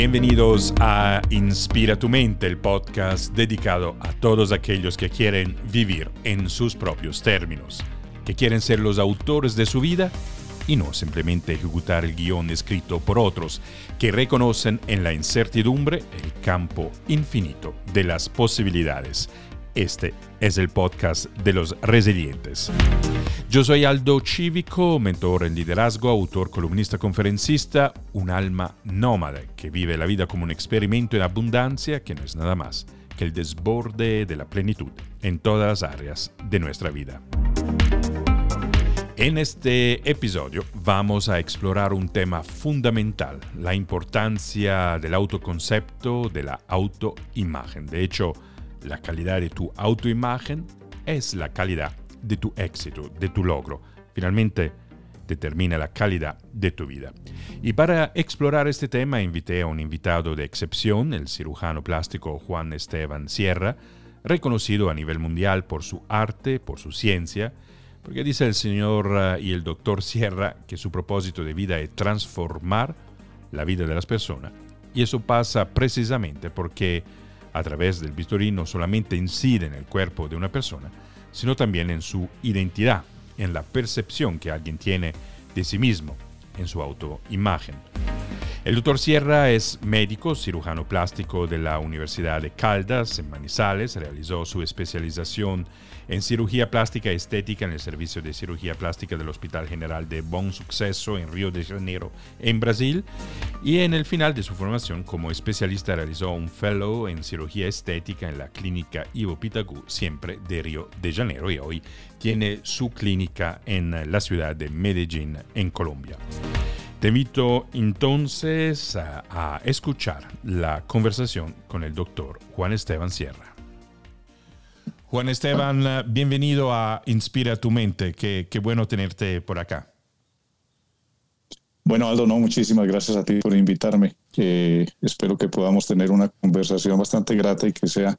Bienvenidos a Inspira tu mente, el podcast dedicado a todos aquellos que quieren vivir en sus propios términos, que quieren ser los autores de su vida y no simplemente ejecutar el guion escrito por otros, que reconocen en la incertidumbre el campo infinito de las posibilidades este es el podcast de los resilientes. Yo soy Aldo Cívico, mentor en liderazgo, autor, columnista, conferencista, un alma nómada que vive la vida como un experimento en abundancia que no es nada más que el desborde de la plenitud en todas las áreas de nuestra vida. En este episodio vamos a explorar un tema fundamental, la importancia del autoconcepto, de la autoimagen. De hecho, la calidad de tu autoimagen es la calidad de tu éxito, de tu logro. Finalmente, determina la calidad de tu vida. Y para explorar este tema invité a un invitado de excepción, el cirujano plástico Juan Esteban Sierra, reconocido a nivel mundial por su arte, por su ciencia, porque dice el señor eh, y el doctor Sierra que su propósito de vida es transformar la vida de las personas. Y eso pasa precisamente porque a través del bisturí no solamente incide en el cuerpo de una persona, sino también en su identidad, en la percepción que alguien tiene de sí mismo, en su autoimagen. El doctor Sierra es médico, cirujano plástico de la Universidad de Caldas, en Manizales, realizó su especialización en cirugía plástica estética en el Servicio de Cirugía Plástica del Hospital General de Bom Suceso en Río de Janeiro, en Brasil. Y en el final de su formación como especialista realizó un fellow en cirugía estética en la clínica Ivo Pitagú, siempre de Río de Janeiro, y hoy tiene su clínica en la ciudad de Medellín, en Colombia. Te invito entonces a escuchar la conversación con el doctor Juan Esteban Sierra. Juan Esteban, eh, bienvenido a Inspira tu mente. Qué, bueno tenerte por acá. Bueno, Aldo, no, muchísimas gracias a ti por invitarme. espero que podamos tener una conversación bastante grata y que sea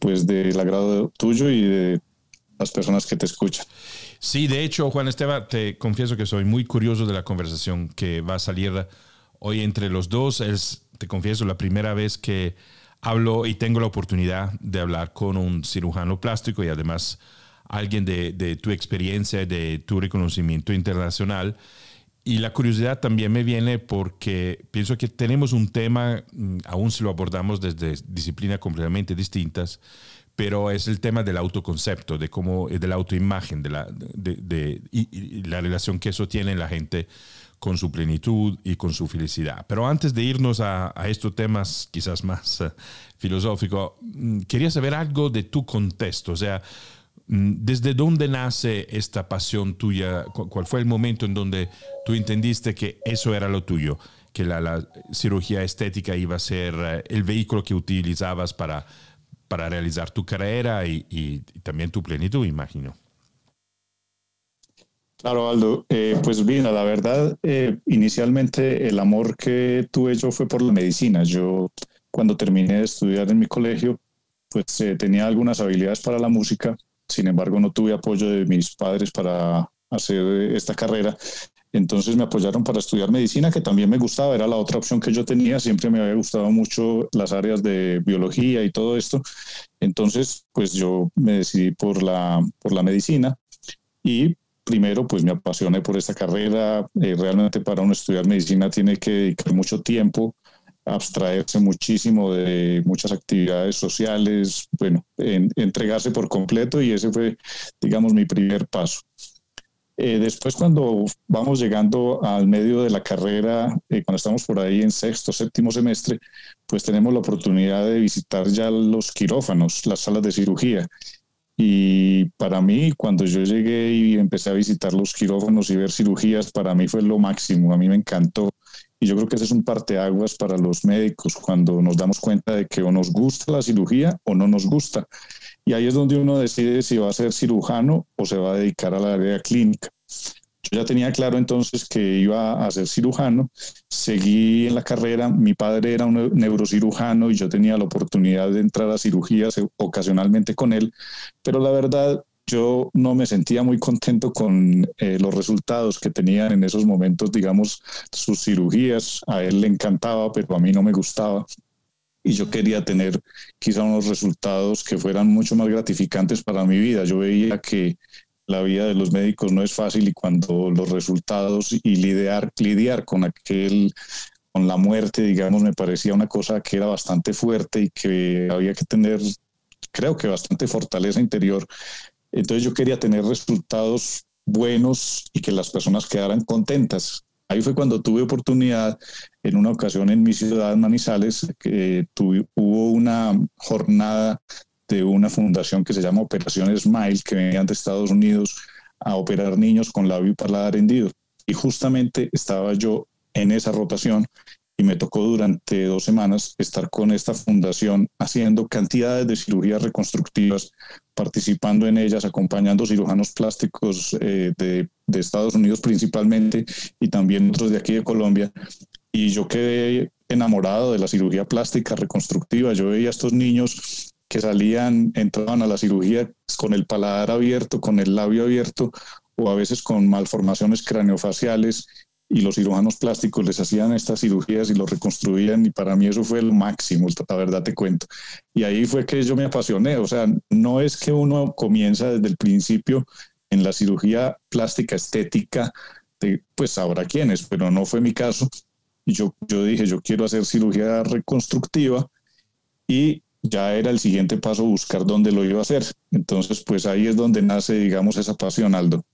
pues del agrado tuyo y de las personas que te escuchan. Sí, de hecho, Juan Esteban, te confieso que soy muy curioso de la conversación que va a salir hoy entre los dos. Es, te confieso, la primera vez que hablo y tengo la oportunidad de hablar con un cirujano plástico y además alguien de, tu experiencia, de tu reconocimiento internacional. Y la curiosidad también me viene porque pienso que tenemos un tema, mm, aún si lo abordamos desde disciplinas completamente distintas, pero es el tema del autoconcepto, de cómo, de la autoimagen, de la, de, y, la relación que eso tiene en la gente con su plenitud y con su felicidad. Pero antes de irnos a, estos temas quizás más eh, filosóficos, mm, quería saber algo de tu contexto, o sea, mm, ¿desde dónde nace esta pasión tuya? ¿Cuál fue el momento en donde tú entendiste que eso era lo tuyo? que la, cirugía estética iba a ser eh, el vehículo que utilizabas para, para realizar tu carrera y, y también tu plenitud, imagino. Claro, Aldo. Eh, pues bien, la verdad, eh, inicialmente el amor que tuve yo fue por la medicina. Yo cuando terminé de estudiar en mi colegio, pues eh, tenía algunas habilidades para la música, sin embargo no tuve apoyo de mis padres para hacer esta carrera. Entonces me apoyaron para estudiar medicina, que también me gustaba, era la otra opción que yo tenía, siempre me había gustado mucho las áreas de biología y todo esto. Entonces, pues yo me decidí por la, por la medicina y primero, pues me apasioné por esta carrera. Eh, realmente para uno estudiar medicina tiene que dedicar mucho tiempo, abstraerse muchísimo de muchas actividades sociales, bueno, entregarse por completo y ese fue, digamos, mi primer paso. Eh, después, cuando vamos llegando al medio de la carrera, eh, cuando estamos por ahí en sexto, séptimo semestre, pues tenemos la oportunidad de visitar ya los quirófanos, las salas de cirugía. Y para mí, cuando yo llegué y empecé a visitar los quirófanos y ver cirugías, para mí fue lo máximo, a mí me encantó. Y yo creo que ese es un parteaguas para los médicos, cuando nos damos cuenta de que o nos gusta la cirugía o no nos gusta. Y ahí es donde uno decide si va a ser cirujano o se va a dedicar a la área clínica. Ya tenía claro entonces que iba a ser cirujano, seguí en la carrera, mi padre era un neurocirujano y yo tenía la oportunidad de entrar a cirugías ocasionalmente con él, pero la verdad yo no me sentía muy contento con eh, los resultados que tenían en esos momentos, digamos, sus cirugías. A él le encantaba, pero a mí no me gustaba. Y yo quería tener quizá unos resultados que fueran mucho más gratificantes para mi vida. Yo veía que la vida de los médicos no es fácil y cuando los resultados y lidiar, lidiar con aquel con la muerte, digamos, me parecía una cosa que era bastante fuerte y que había que tener, creo que bastante fortaleza interior entonces yo quería tener resultados buenos y que las personas quedaran contentas. Ahí fue cuando tuve oportunidad, en una ocasión en mi ciudad, Manizales, que hubo una jornada de una fundación que se llama Operación Smile, que venía de Estados Unidos a operar niños con labio y paladar hendido. Y justamente estaba yo en esa rotación y me tocó durante dos semanas estar con esta fundación haciendo cantidades de cirugías reconstructivas, participando en ellas, acompañando cirujanos plásticos eh, de, de, Estados Unidos principalmente y también otros de aquí de Colombia. Y yo quedé enamorado de la cirugía plástica reconstructiva. Yo veía a estos niños que salían, entraban a la cirugía con el paladar abierto, con el labio abierto o a veces con malformaciones craneofaciales y los cirujanos plásticos les hacían estas cirugías y lo reconstruían y para mí eso fue lo máximo, la verdad te cuento. Y ahí fue que yo me apasioné, o sea, no es que uno comienza desde el principio en la cirugía plástica estética, de, pues habrá quienes, pero no fue mi caso. Yo, yo dije, yo quiero hacer cirugía reconstructiva y ya era el siguiente paso buscar dónde lo iba a hacer. Entonces, pues ahí es donde nace, digamos, esa pasión, Aldo.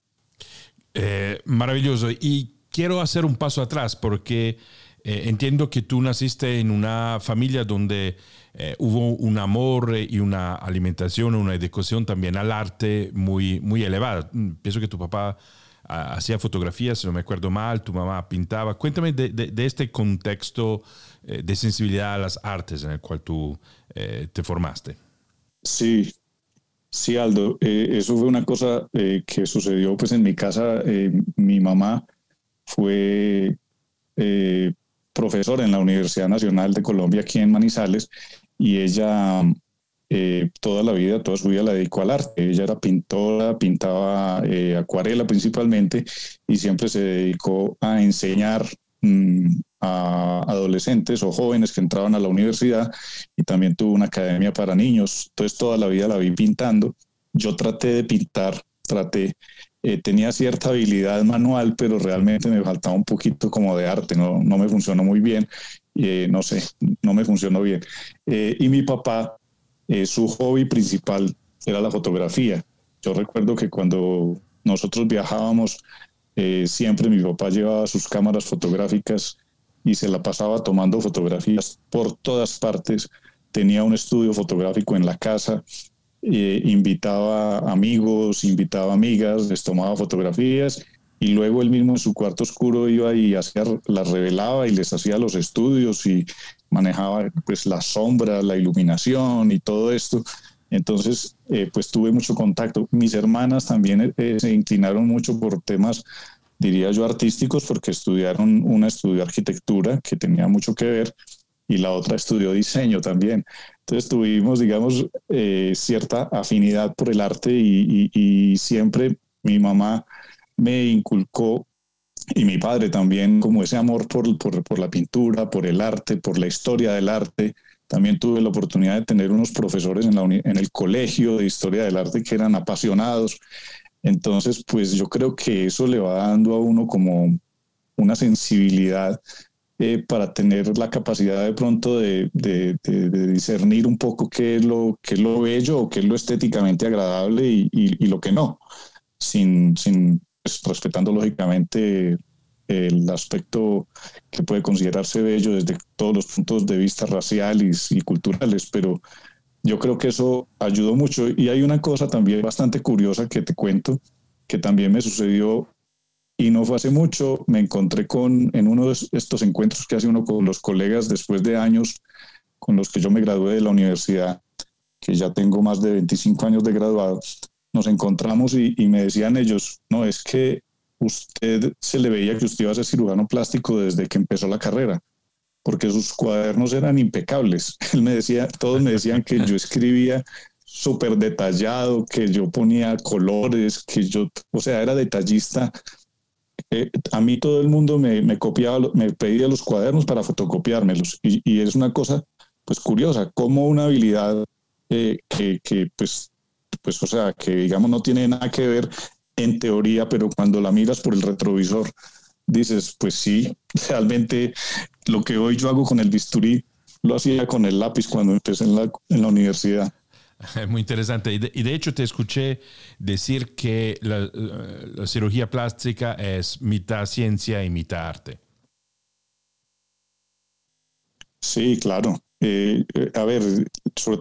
Eh, maravilloso. ¿Y quiero hacer un paso atrás porque eh, entiendo que tú naciste en una familia donde eh, hubo un amor y una alimentación, una educación también al arte muy, muy elevada. Pienso que tu papá ah, hacía fotografías, si no me acuerdo mal, tu mamá pintaba. Cuéntame de, este contexto eh, de sensibilidad a las artes en el cual tú te formaste. Sí, sí, Aldo. eso fue una cosa que sucedió pues en mi casa. mi mamá fue eh, profesora en la Universidad Nacional de Colombia aquí en Manizales y ella eh, toda la vida, toda su vida la dedicó al arte. Ella era pintora, pintaba eh, acuarela principalmente y siempre se dedicó a enseñar mm, a adolescentes o jóvenes que entraban a la universidad y también tuvo una academia para niños. Entonces toda la vida la vi pintando. Yo traté de pintar, traté eh, tenía cierta habilidad manual, pero realmente me faltaba un poquito como de arte, no, no me funcionó muy bien, eh, no sé, no me funcionó bien. Eh, y mi papá, su hobby principal era la fotografía. Yo recuerdo que cuando nosotros viajábamos, siempre mi papá llevaba sus cámaras fotográficas y se la pasaba tomando fotografías por todas partes. Tenía un estudio fotográfico en la casa eh, invitaba amigos, invitaba amigas, les tomaba fotografías y luego él mismo en su cuarto oscuro iba y hacía, las revelaba y les hacía los estudios y manejaba pues la sombra, la iluminación y todo esto. Entonces, eh, pues tuve mucho contacto. Mis hermanas también eh, se inclinaron mucho por temas, diría yo, artísticos, porque estudiaron una estudio arquitectura que tenía mucho que ver y la otra estudió diseño también. Entonces tuvimos, digamos, eh, cierta afinidad por el arte y, siempre mi mamá me inculcó y mi padre también como ese amor por, por, la pintura, por el arte, por la historia del arte. También tuve la oportunidad de tener unos profesores en, la en el colegio de historia del arte que eran apasionados. Entonces, pues yo creo que eso le va dando a uno como una sensibilidad eh, para tener la capacidad de pronto de, discernir un poco qué es lo, qué es lo bello o qué es lo estéticamente agradable y, lo que no, sin, sin pues, respetando lógicamente el aspecto que puede considerarse bello desde todos los puntos de vista raciales y culturales, pero yo creo que eso ayudó mucho. Y hay una cosa también bastante curiosa que te cuento, que también me sucedió y no fue hace mucho, me encontré con, en uno de estos encuentros que hace uno con los colegas después de años con los que yo me gradué de la universidad, que ya tengo más de 25 años de graduado, nos encontramos y, me decían ellos, no, es que usted se le veía que usted iba a ser cirujano plástico desde que empezó la carrera, porque sus cuadernos eran impecables. Él me decía, todos me decían que yo escribía súper detallado, que yo ponía colores, que yo, o sea, era detallista. Eh, a mí todo el mundo me, copiaba, me pedía los cuadernos para fotocopiármelos. Y, y, es una cosa, pues, curiosa, como una habilidad eh, que, que, pues, pues, o sea, que digamos no tiene nada que ver en teoría, pero cuando la miras por el retrovisor, dices, pues sí, realmente lo que hoy yo hago con el bisturí, lo hacía con el lápiz cuando empecé en la, en la universidad. Muy interesante. Y de, y de, hecho te escuché decir que la, la, cirugía plástica es mitad ciencia y mitad arte. Sí, claro. Eh, eh, a ver,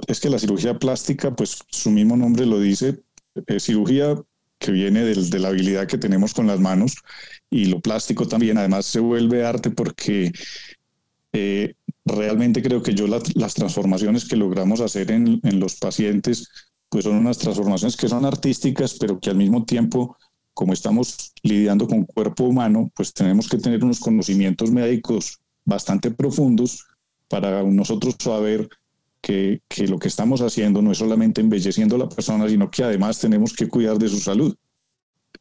es que la cirugía plástica, pues su mismo nombre lo dice, eh, cirugía que viene del, de la habilidad que tenemos con las manos y lo plástico también, además se vuelve arte porque eh, realmente creo que yo la, las transformaciones que logramos hacer en, en, los pacientes, pues son unas transformaciones que son artísticas, pero que al mismo tiempo, como estamos lidiando con cuerpo humano, pues tenemos que tener unos conocimientos médicos bastante profundos para nosotros saber que, que, lo que estamos haciendo no es solamente embelleciendo a la persona, sino que además tenemos que cuidar de su salud.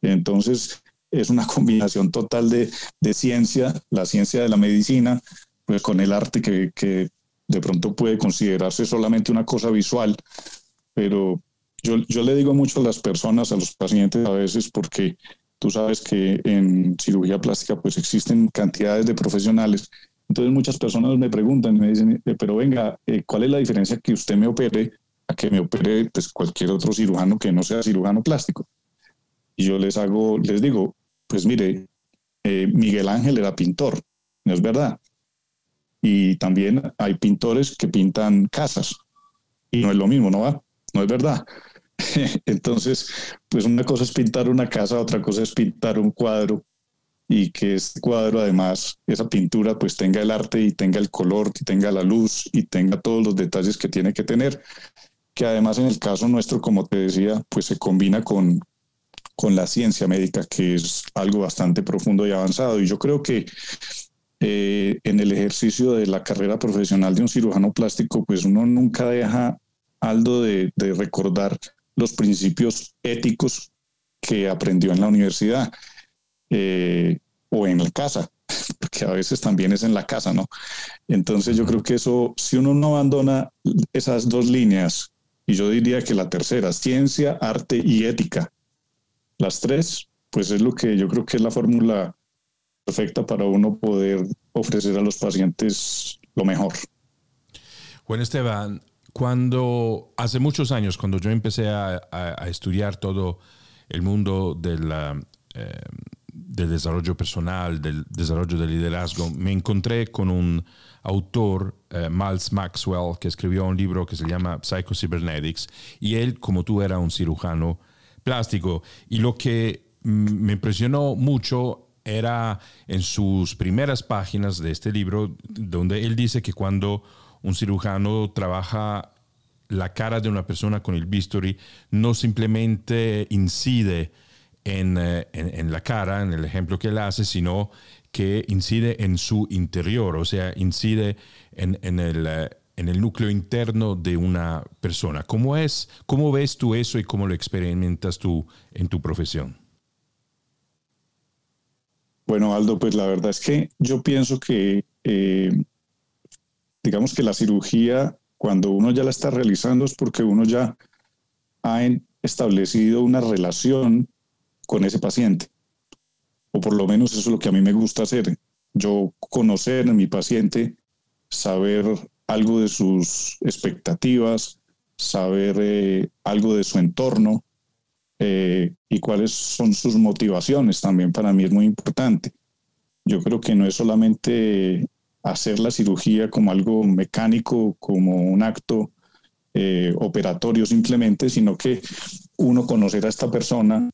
Entonces, es una combinación total de, de ciencia, la ciencia de la medicina, pues con el arte que, que, de pronto puede considerarse solamente una cosa visual, pero yo, yo le digo mucho a las personas, a los pacientes a veces, porque tú sabes que en cirugía plástica pues existen cantidades de profesionales, entonces muchas personas me preguntan me dicen, eh, pero venga, eh, ¿cuál es la diferencia que usted me opere a que me opere pues, cualquier otro cirujano que no sea cirujano plástico? Y yo les hago, les digo, pues mire, eh, Miguel Ángel era pintor, ¿no es verdad? Y también hay pintores que pintan casas y no es lo mismo, ¿no va? No es verdad. Entonces, pues una cosa es pintar una casa, otra cosa es pintar un cuadro y que este cuadro además, esa pintura pues tenga el arte y tenga el color, y tenga la luz y tenga todos los detalles que tiene que tener, que además en el caso nuestro, como te decía, pues se combina con, con la ciencia médica, que es algo bastante profundo y avanzado. Y yo creo que eh, en el ejercicio de la carrera profesional de un cirujano plástico, pues uno nunca deja, Aldo, de, de recordar los principios éticos que aprendió en la universidad eh, o en la casa, porque a veces también es en la casa, ¿no? Entonces yo creo que eso, si uno no abandona esas dos líneas, y yo diría que la tercera, ciencia, arte y ética, las tres, pues es lo que yo creo que es la fórmula perfecta para uno poder ofrecer a los pacientes lo mejor. Bueno, Esteban, cuando hace muchos años, cuando yo empecé a, estudiar todo el mundo eh, del desarrollo personal, del desarrollo del liderazgo, me encontré con un autor, eh, Miles Maxwell, que escribió un libro que se llama Psycho-Cybernetics, y él, como tú, era un cirujano plástico. Y lo que me impresionó mucho era en sus primeras páginas de este libro, donde él dice que cuando un cirujano trabaja la cara de una persona con el bisturí, no simplemente incide en, eh, en, en, la cara, en el ejemplo que él hace, sino que incide en su interior, o sea, incide en, en el, eh, en el núcleo interno de una persona. ¿Cómo, es, ¿Cómo ves tú eso y cómo lo experimentas tú en tu profesión? Bueno, Aldo, pues la verdad es que yo pienso que, eh, digamos que la cirugía, cuando uno ya la está realizando, es porque uno ya ha establecido una relación con ese paciente. O por lo menos eso es lo que a mí me gusta hacer. Yo conocer a mi paciente, saber algo de sus expectativas, saber eh, algo de su entorno, eh, y cuáles son sus motivaciones también para mí es muy importante. Yo creo que no es solamente hacer la cirugía como algo mecánico, como un acto eh, operatorio simplemente, sino que uno conocer a esta persona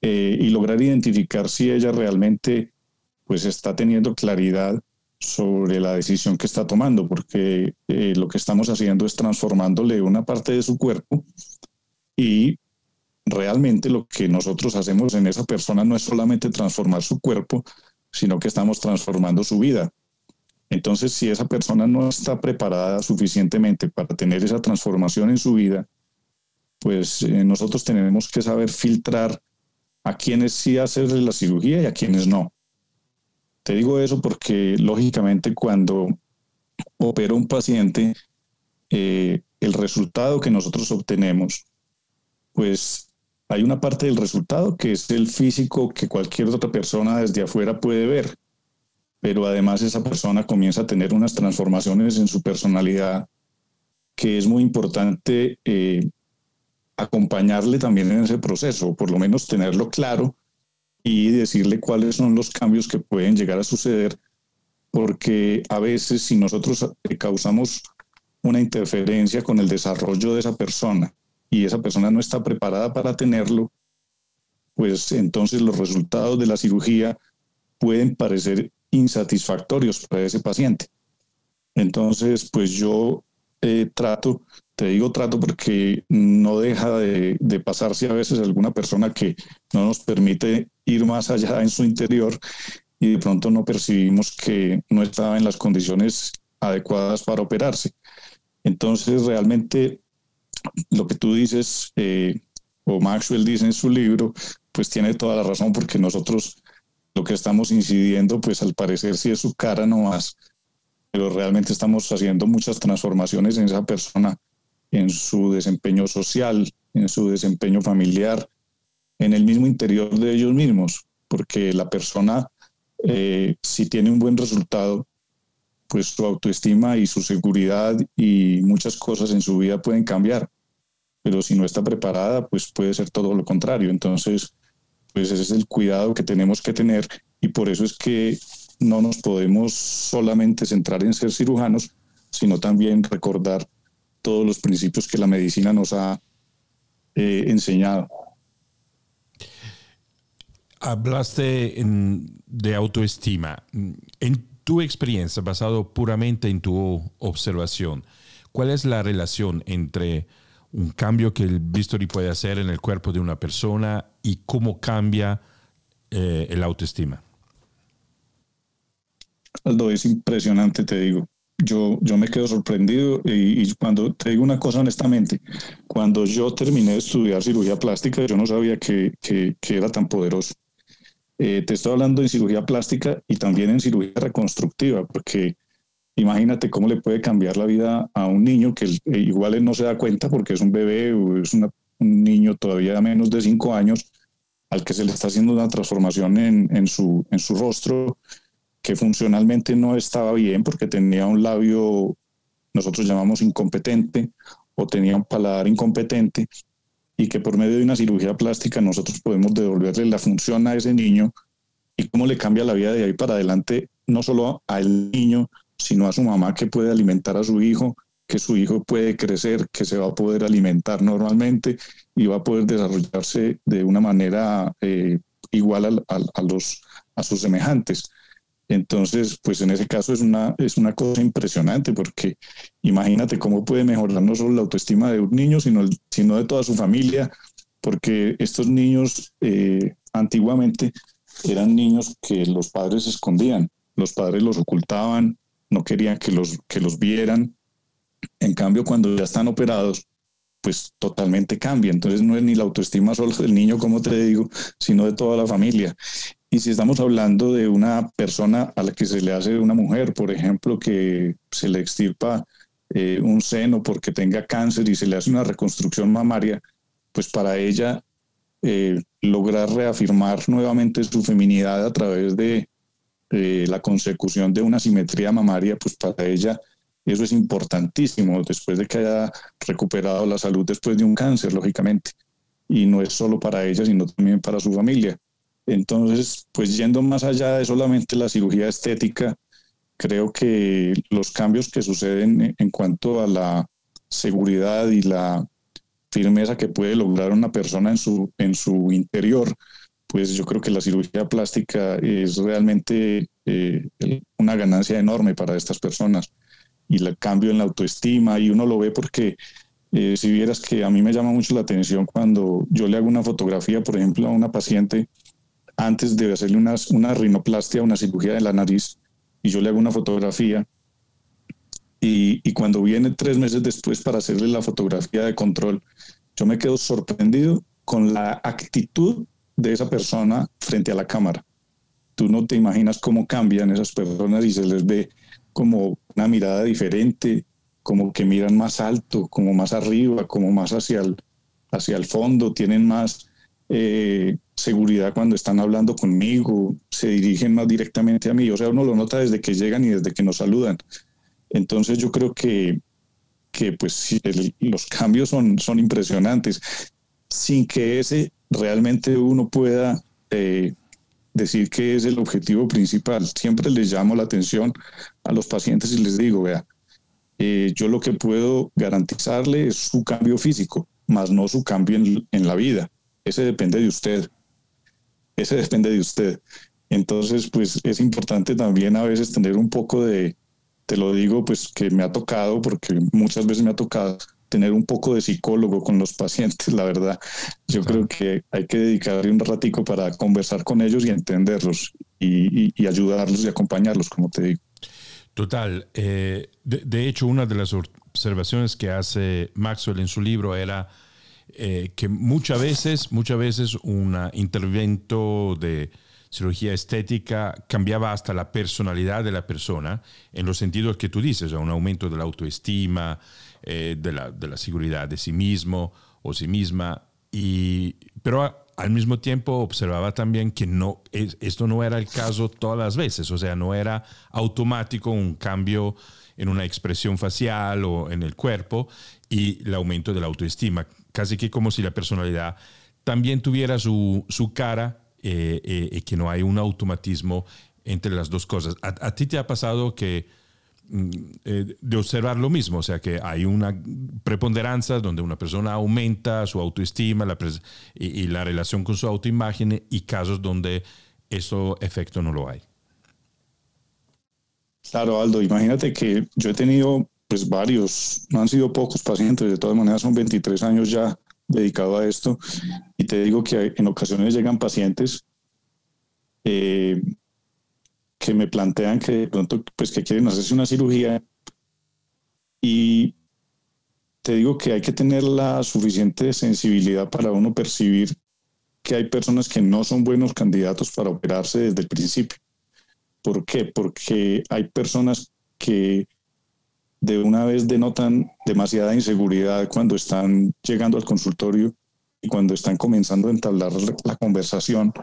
eh, y lograr identificar si ella realmente pues está teniendo claridad sobre la decisión que está tomando, porque lo que estamos haciendo es transformándole una parte de su cuerpo y realmente lo que nosotros hacemos en esa persona no es solamente transformar su cuerpo, sino que estamos transformando su vida. Entonces, si esa persona no está preparada suficientemente para tener esa transformación en su vida, pues eh, nosotros tenemos que saber filtrar a quienes sí hacerle la cirugía y a quienes no. Te digo eso porque lógicamente cuando opera un paciente, eh, el resultado que nosotros obtenemos, pues hay una parte del resultado que es el físico que cualquier otra persona desde afuera puede ver, pero además esa persona comienza a tener unas transformaciones en su personalidad que es muy importante eh, acompañarle también en ese proceso, por lo menos tenerlo claro y decirle cuáles son los cambios que pueden llegar a suceder, porque a veces si nosotros causamos una interferencia con el desarrollo de esa persona y esa persona no está preparada para tenerlo, pues entonces los resultados de la cirugía pueden parecer insatisfactorios para ese paciente. Entonces, pues yo eh, trato te digo trato porque no deja de, pasarse a veces alguna persona que no nos permite ir más allá en su interior y de pronto no percibimos que no estaba en las condiciones adecuadas para operarse. Entonces, realmente lo que tú dices, eh, o Maxwell dice en su libro, pues tiene toda la razón porque nosotros lo que estamos incidiendo, pues al parecer sí es su cara nomás, pero realmente estamos haciendo muchas transformaciones en esa persona en su desempeño social, en su desempeño familiar, en el mismo interior de ellos mismos, porque la persona, eh, si tiene un buen resultado, pues su autoestima y su seguridad y muchas cosas en su vida pueden cambiar, pero si no está preparada, pues puede ser todo lo contrario. Entonces, pues ese es el cuidado que tenemos que tener y por eso es que no nos podemos solamente centrar en ser cirujanos, sino también recordar todos los principios que la medicina nos ha eh, enseñado. Hablaste de autoestima. En tu experiencia, basado puramente en tu observación, ¿cuál es la relación entre un cambio que el bisturi puede hacer en el cuerpo de una persona y cómo cambia eh, el autoestima? Aldo, es impresionante, te digo yo, yo me quedo sorprendido y, cuando te digo una cosa honestamente, cuando yo terminé de estudiar cirugía plástica, yo no sabía que, que, era tan poderoso. Eh, te estoy hablando en cirugía plástica y también en cirugía reconstructiva, porque imagínate cómo le puede cambiar la vida a un niño que eh, igual no se da cuenta porque es un bebé o es un niño todavía menos de cinco años al que se le está haciendo una transformación en, en, su, en su rostro que funcionalmente no estaba bien porque tenía un labio, nosotros llamamos incompetente, o tenía un paladar incompetente, y que por medio de una cirugía plástica nosotros podemos devolverle la función a ese niño y cómo le cambia la vida de ahí para adelante, no solo al niño, sino a su mamá que puede alimentar a su hijo, que su hijo puede crecer, que se va a poder alimentar normalmente y va a poder desarrollarse de una manera eh, igual a, los, a sus semejantes. Entonces, pues en ese caso es una, es una cosa impresionante porque imagínate cómo puede mejorar no solo la autoestima de un niño, sino, sino de toda su familia, porque estos niños eh, antiguamente eran niños que los padres escondían, los padres los ocultaban, no querían que los, que los vieran. En cambio, cuando ya están operados, pues totalmente cambia. Entonces no es ni la autoestima solo del niño, como te digo, sino de toda la familia. Y si estamos hablando de una persona a la que se le hace una mujer, por ejemplo, que se le extirpa eh, un seno porque tenga cáncer y se le hace una reconstrucción mamaria, pues para ella eh, lograr reafirmar nuevamente su feminidad a través de la consecución de una simetría mamaria, pues para ella eso es importantísimo después de que haya recuperado la salud después de un cáncer, lógicamente. Y no es solo para ella, sino también para su familia. Entonces, pues yendo más allá de solamente la cirugía estética, creo que los cambios que suceden en cuanto a la seguridad y la firmeza que puede lograr una persona en su, en su interior, pues yo creo que la cirugía plástica es realmente eh, una ganancia enorme para estas personas y el cambio en la autoestima y uno lo ve porque eh, si vieras que a mí me llama mucho la atención cuando yo le hago una fotografía, por ejemplo, a una paciente antes de hacerle una, una rinoplastia, una cirugía de la nariz, y yo le hago una fotografía. Y, y, cuando viene tres meses después para hacerle la fotografía de control, yo me quedo sorprendido con la actitud de esa persona frente a la cámara. Tú no te imaginas cómo cambian esas personas y se les ve como una mirada diferente, como que miran más alto, como más arriba, como más hacia el, hacia el fondo, tienen más eh, seguridad cuando están hablando conmigo, se dirigen más directamente a mí. O sea, uno lo nota desde que llegan y desde que nos saludan. Entonces yo creo que, que pues los cambios son, son impresionantes, sin que ese realmente uno pueda eh, decir que es el objetivo principal. Siempre les llamo la atención a los pacientes y les digo, vea, eh, yo lo que puedo garantizarle es su cambio físico, más no su cambio en, en la vida. Ese depende de usted. Ese depende de usted. Entonces, pues es importante también a veces tener un poco de, te lo digo, pues que me ha tocado, porque muchas veces me ha tocado tener un poco de psicólogo con los pacientes, la verdad. Yo creo que hay que dedicarle un ratico para conversar con ellos y entenderlos y, ayudarlos y acompañarlos, como te digo. Total. Eh, de, hecho, una de las observaciones que hace Maxwell en su libro era eh, que muchas veces, muchas veces un intervento de cirugía estética cambiaba hasta la personalidad de la persona en los sentidos que tú dices, un aumento de la autoestima, eh, de, la, de, la, seguridad de sí mismo o sí misma, y, pero al mismo tiempo observaba también que no, esto no era el caso todas las veces, o sea, no era automático un cambio en una expresión facial o en el cuerpo y el aumento de la autoestima, casi que como si la personalidad también tuviera su, su cara eh, eh, y que no hay un automatismo entre las dos cosas. ¿A, ti te ha pasado que de observar lo mismo, o sea que hay una preponderancia donde una persona aumenta su autoestima la y, la relación con su autoimagen y casos donde eso efecto no lo hay. Claro, Aldo, imagínate que yo he tenido pues varios, no han sido pocos pacientes, de todas maneras son 23 años ya dedicado a esto y te digo que en ocasiones llegan pacientes eh, que me plantean que de pronto pues que quieren hacerse una cirugía y te digo que hay que tener la suficiente sensibilidad para uno percibir que hay personas que no son buenos candidatos para operarse desde el principio. ¿Por qué? Porque hay personas que de una vez denotan demasiada inseguridad cuando están llegando al consultorio y cuando están comenzando a entablar la conversación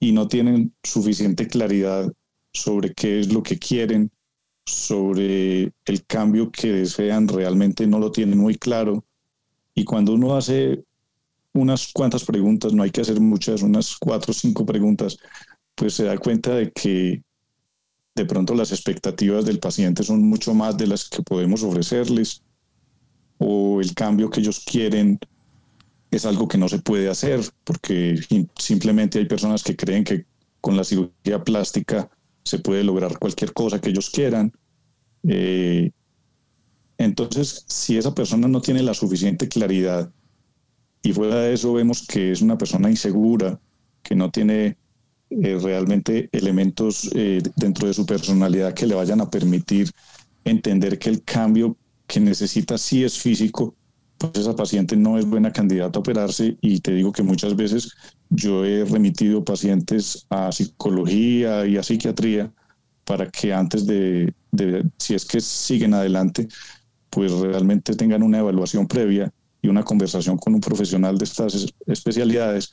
y no tienen suficiente claridad sobre qué es lo que quieren, sobre el cambio que desean, realmente no lo tienen muy claro. Y cuando uno hace unas cuantas preguntas, no hay que hacer muchas, unas cuatro o cinco preguntas, pues se da cuenta de que de pronto las expectativas del paciente son mucho más de las que podemos ofrecerles o el cambio que ellos quieren es algo que no se puede hacer porque simplemente hay personas que creen que con la cirugía plástica se puede lograr cualquier cosa que ellos quieran. Eh, entonces, si esa persona no tiene la suficiente claridad y fuera de eso vemos que es una persona insegura, que no tiene eh, realmente elementos eh, dentro de su personalidad que le vayan a permitir entender que el cambio que necesita sí es físico, pues esa paciente no es buena candidata a operarse y te digo que muchas veces yo he remitido pacientes a psicología y a psiquiatría para que antes de, si es que siguen adelante, pues realmente tengan una evaluación previa y una conversación con un profesional de estas especialidades,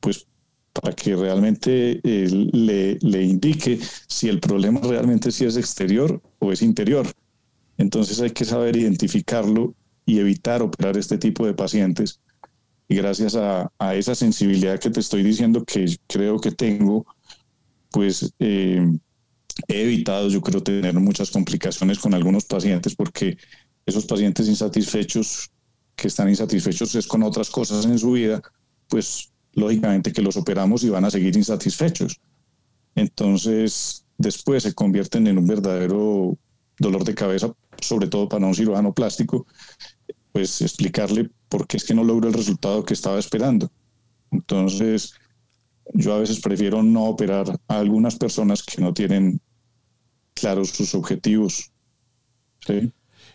pues para que realmente eh, le, le, indique si el problema realmente si es exterior o es interior. Entonces hay que saber identificarlo y evitar operar este tipo de pacientes. Y gracias a, esa sensibilidad que te estoy diciendo que creo que tengo, pues eh, he evitado, yo creo, tener muchas complicaciones con algunos pacientes porque esos pacientes insatisfechos, que están insatisfechos es con otras cosas en su vida, pues lógicamente que los operamos y van a seguir insatisfechos. Entonces, después se convierten en un verdadero dolor de cabeza, sobre todo para un cirujano plástico, pues explicarle por qué es que no logro el resultado que estaba esperando. Entonces, yo a veces prefiero no operar a algunas personas que no tienen claros sus objetivos.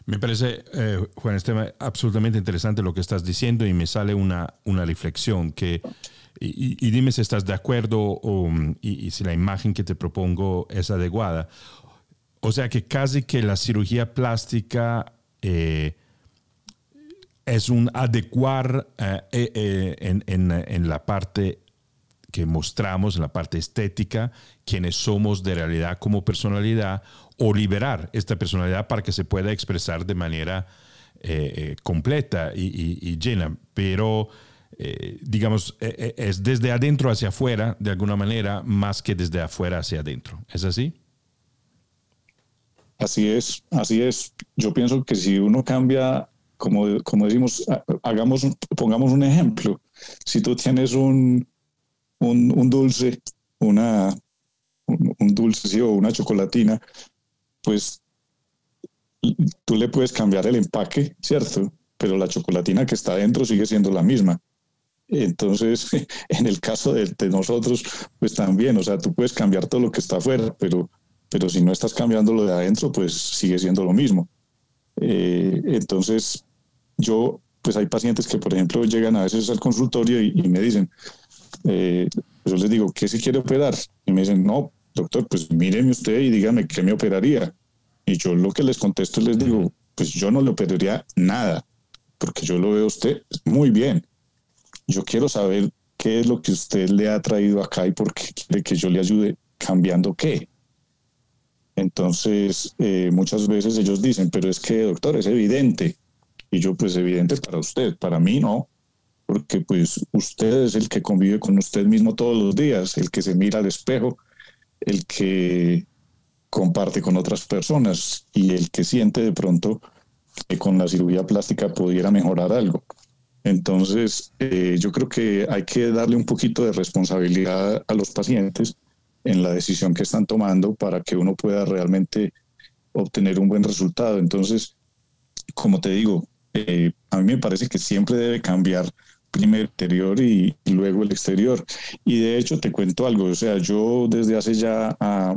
Me parece, eh, Juan Esteban, absolutamente interesante lo que estás diciendo y me sale una, una reflexión que, y, dime si estás de acuerdo o, y, si la imagen que te propongo es adecuada. O sea que casi que la cirugía plástica eh, es un adecuar eh, en, en, en la parte que mostramos en la parte estética, quienes somos de realidad como personalidad, o liberar esta personalidad para que se pueda expresar de manera eh, eh, completa y, llena. Pero, eh, digamos, es desde adentro hacia afuera, de alguna manera, más que desde afuera hacia adentro. ¿Es así? Así es, así es. Yo pienso que si uno cambia, como, como decimos, hagamos, pongamos un ejemplo. Si tú tienes un, un, dulce, una, un, dulce o una chocolatina, pues tú le puedes cambiar el empaque, ¿cierto? Pero la chocolatina que está dentro sigue siendo la misma. Entonces, en el caso de, nosotros, pues también, o sea, tú puedes cambiar todo lo que está afuera, pero, pero si no estás cambiando lo de adentro, pues sigue siendo lo mismo. Eh, entonces, yo, pues hay pacientes que, por ejemplo, llegan a veces al consultorio y me dicen, eh, yo les digo, ¿qué se quiere operar? Y me dicen, no, doctor, pues míreme usted y dígame qué me operaría. Y yo lo que les contesto les digo, pues yo no le operaría nada, porque yo lo veo a usted muy bien. Yo quiero saber qué es lo que usted le ha traído acá y por qué quiere que yo le ayude cambiando qué. Entonces, eh, muchas veces ellos dicen, pero es que, doctor, es evidente. Y yo, pues evidente para usted, para mí no porque pues usted es el que convive con usted mismo todos los días, el que se mira al espejo, el que comparte con otras personas y el que siente de pronto que con la cirugía plástica pudiera mejorar algo. Entonces, eh, yo creo que hay que darle un poquito de responsabilidad a los pacientes en la decisión que están tomando para que uno pueda realmente obtener un buen resultado. Entonces, como te digo, eh, a mí me parece que siempre debe cambiar primero interior y, luego el exterior. Y de hecho te cuento algo, o sea, yo desde hace ya,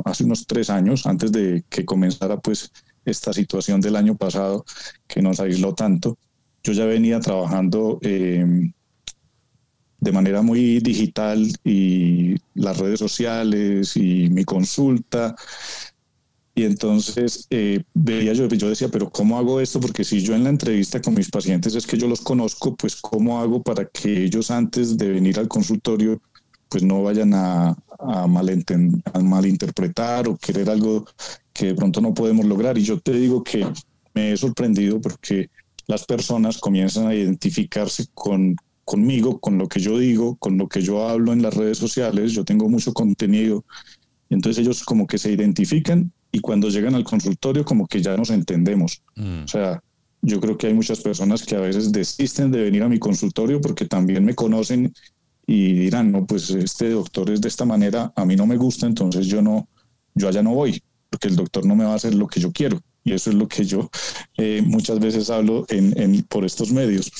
hace unos tres años, antes de que comenzara pues esta situación del año pasado que nos aisló tanto, yo ya venía trabajando eh, de manera muy digital y las redes sociales y mi consulta y entonces eh, veía yo, yo decía, pero ¿cómo hago esto? Porque si yo en la entrevista con mis pacientes es que yo los conozco, pues ¿cómo hago para que ellos antes de venir al consultorio pues no vayan a, a, a malinterpretar o querer algo que de pronto no podemos lograr? Y yo te digo que me he sorprendido porque las personas comienzan a identificarse con, conmigo, con lo que yo digo, con lo que yo hablo en las redes sociales. Yo tengo mucho contenido. Entonces ellos como que se identifican y cuando llegan al consultorio como que ya nos entendemos. Mm. O sea, yo creo que hay muchas personas que a veces desisten de venir a mi consultorio porque también me conocen y dirán, no, pues este doctor es de esta manera, a mí no me gusta, entonces yo no, yo allá no voy, porque el doctor no me va a hacer lo que yo quiero. Y eso es lo que yo eh, muchas veces hablo en, en, por estos medios.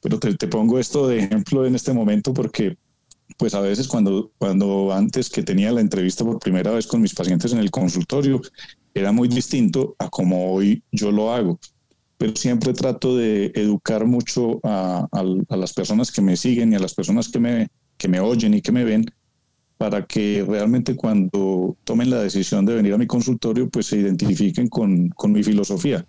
Pero te, te pongo esto de ejemplo en este momento porque pues a veces cuando, cuando antes que tenía la entrevista por primera vez con mis pacientes en el consultorio, era muy distinto a como hoy yo lo hago. Pero siempre trato de educar mucho a, las personas que me siguen y a las personas que me, que me oyen y que me ven para que realmente cuando tomen la decisión de venir a mi consultorio, pues se identifiquen con, con mi filosofía.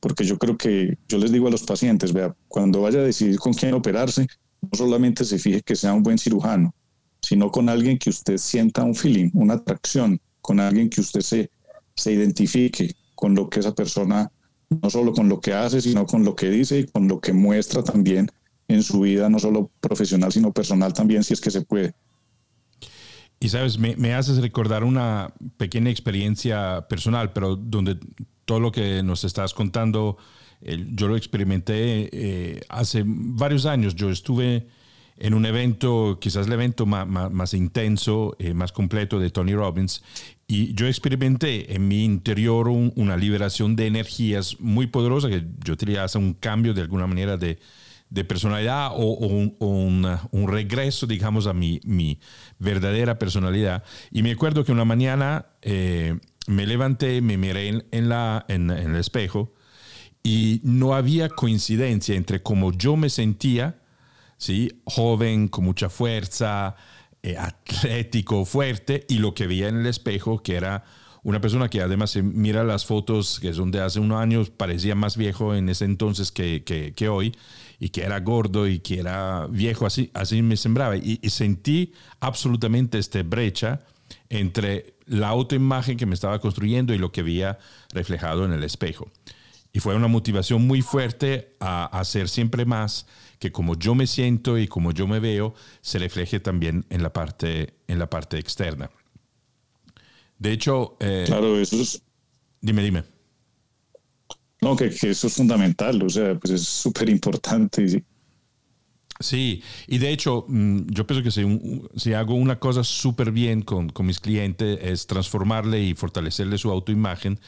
Porque yo creo que yo les digo a los pacientes, vea, cuando vaya a decidir con quién operarse, solamente se fije que sea un buen cirujano, sino con alguien que usted sienta un feeling, una atracción, con alguien que usted se, se identifique con lo que esa persona, no solo con lo que hace, sino con lo que dice y con lo que muestra también en su vida, no solo profesional, sino personal también, si es que se puede. Y sabes, me, me, haces recordar una pequeña experiencia personal, pero donde todo lo que nos estás contando yo lo experimenté eh, hace varios años. Yo estuve en un evento, quizás el evento más, más, intenso, eh, más completo de Tony Robbins, y yo experimenté en mi interior una liberación de energías muy poderosa que yo diría hace un cambio de alguna manera de, de personalidad o, un, un, regreso, digamos, a mi, mi, verdadera personalidad. Y me acuerdo que una mañana eh, me levanté, me miré en, la, en, en el espejo, y no había coincidencia entre cómo yo me sentía, ¿sí? joven, con mucha fuerza, eh, atlético, fuerte, y lo que veía en el espejo, que era una persona que además mira las fotos que son de hace unos años, parecía más viejo en ese entonces que, que, hoy, y que era gordo y que era viejo, así, así me sembraba. Y, y sentí absolutamente esta brecha entre la autoimagen que me estaba construyendo y lo que veía reflejado en el espejo. Y fue una motivación muy fuerte a hacer siempre más, que como yo me siento y como yo me veo, se refleje también en la parte, en la parte externa. De hecho... Eh, claro, eso es... Dime, dime. No, que, eso es fundamental, o sea, pues es súper importante. Sí. sí, y de hecho, mm, yo pienso que si, si hago una cosa súper bien con, con, mis clientes es transformarle y fortalecerle su autoimagen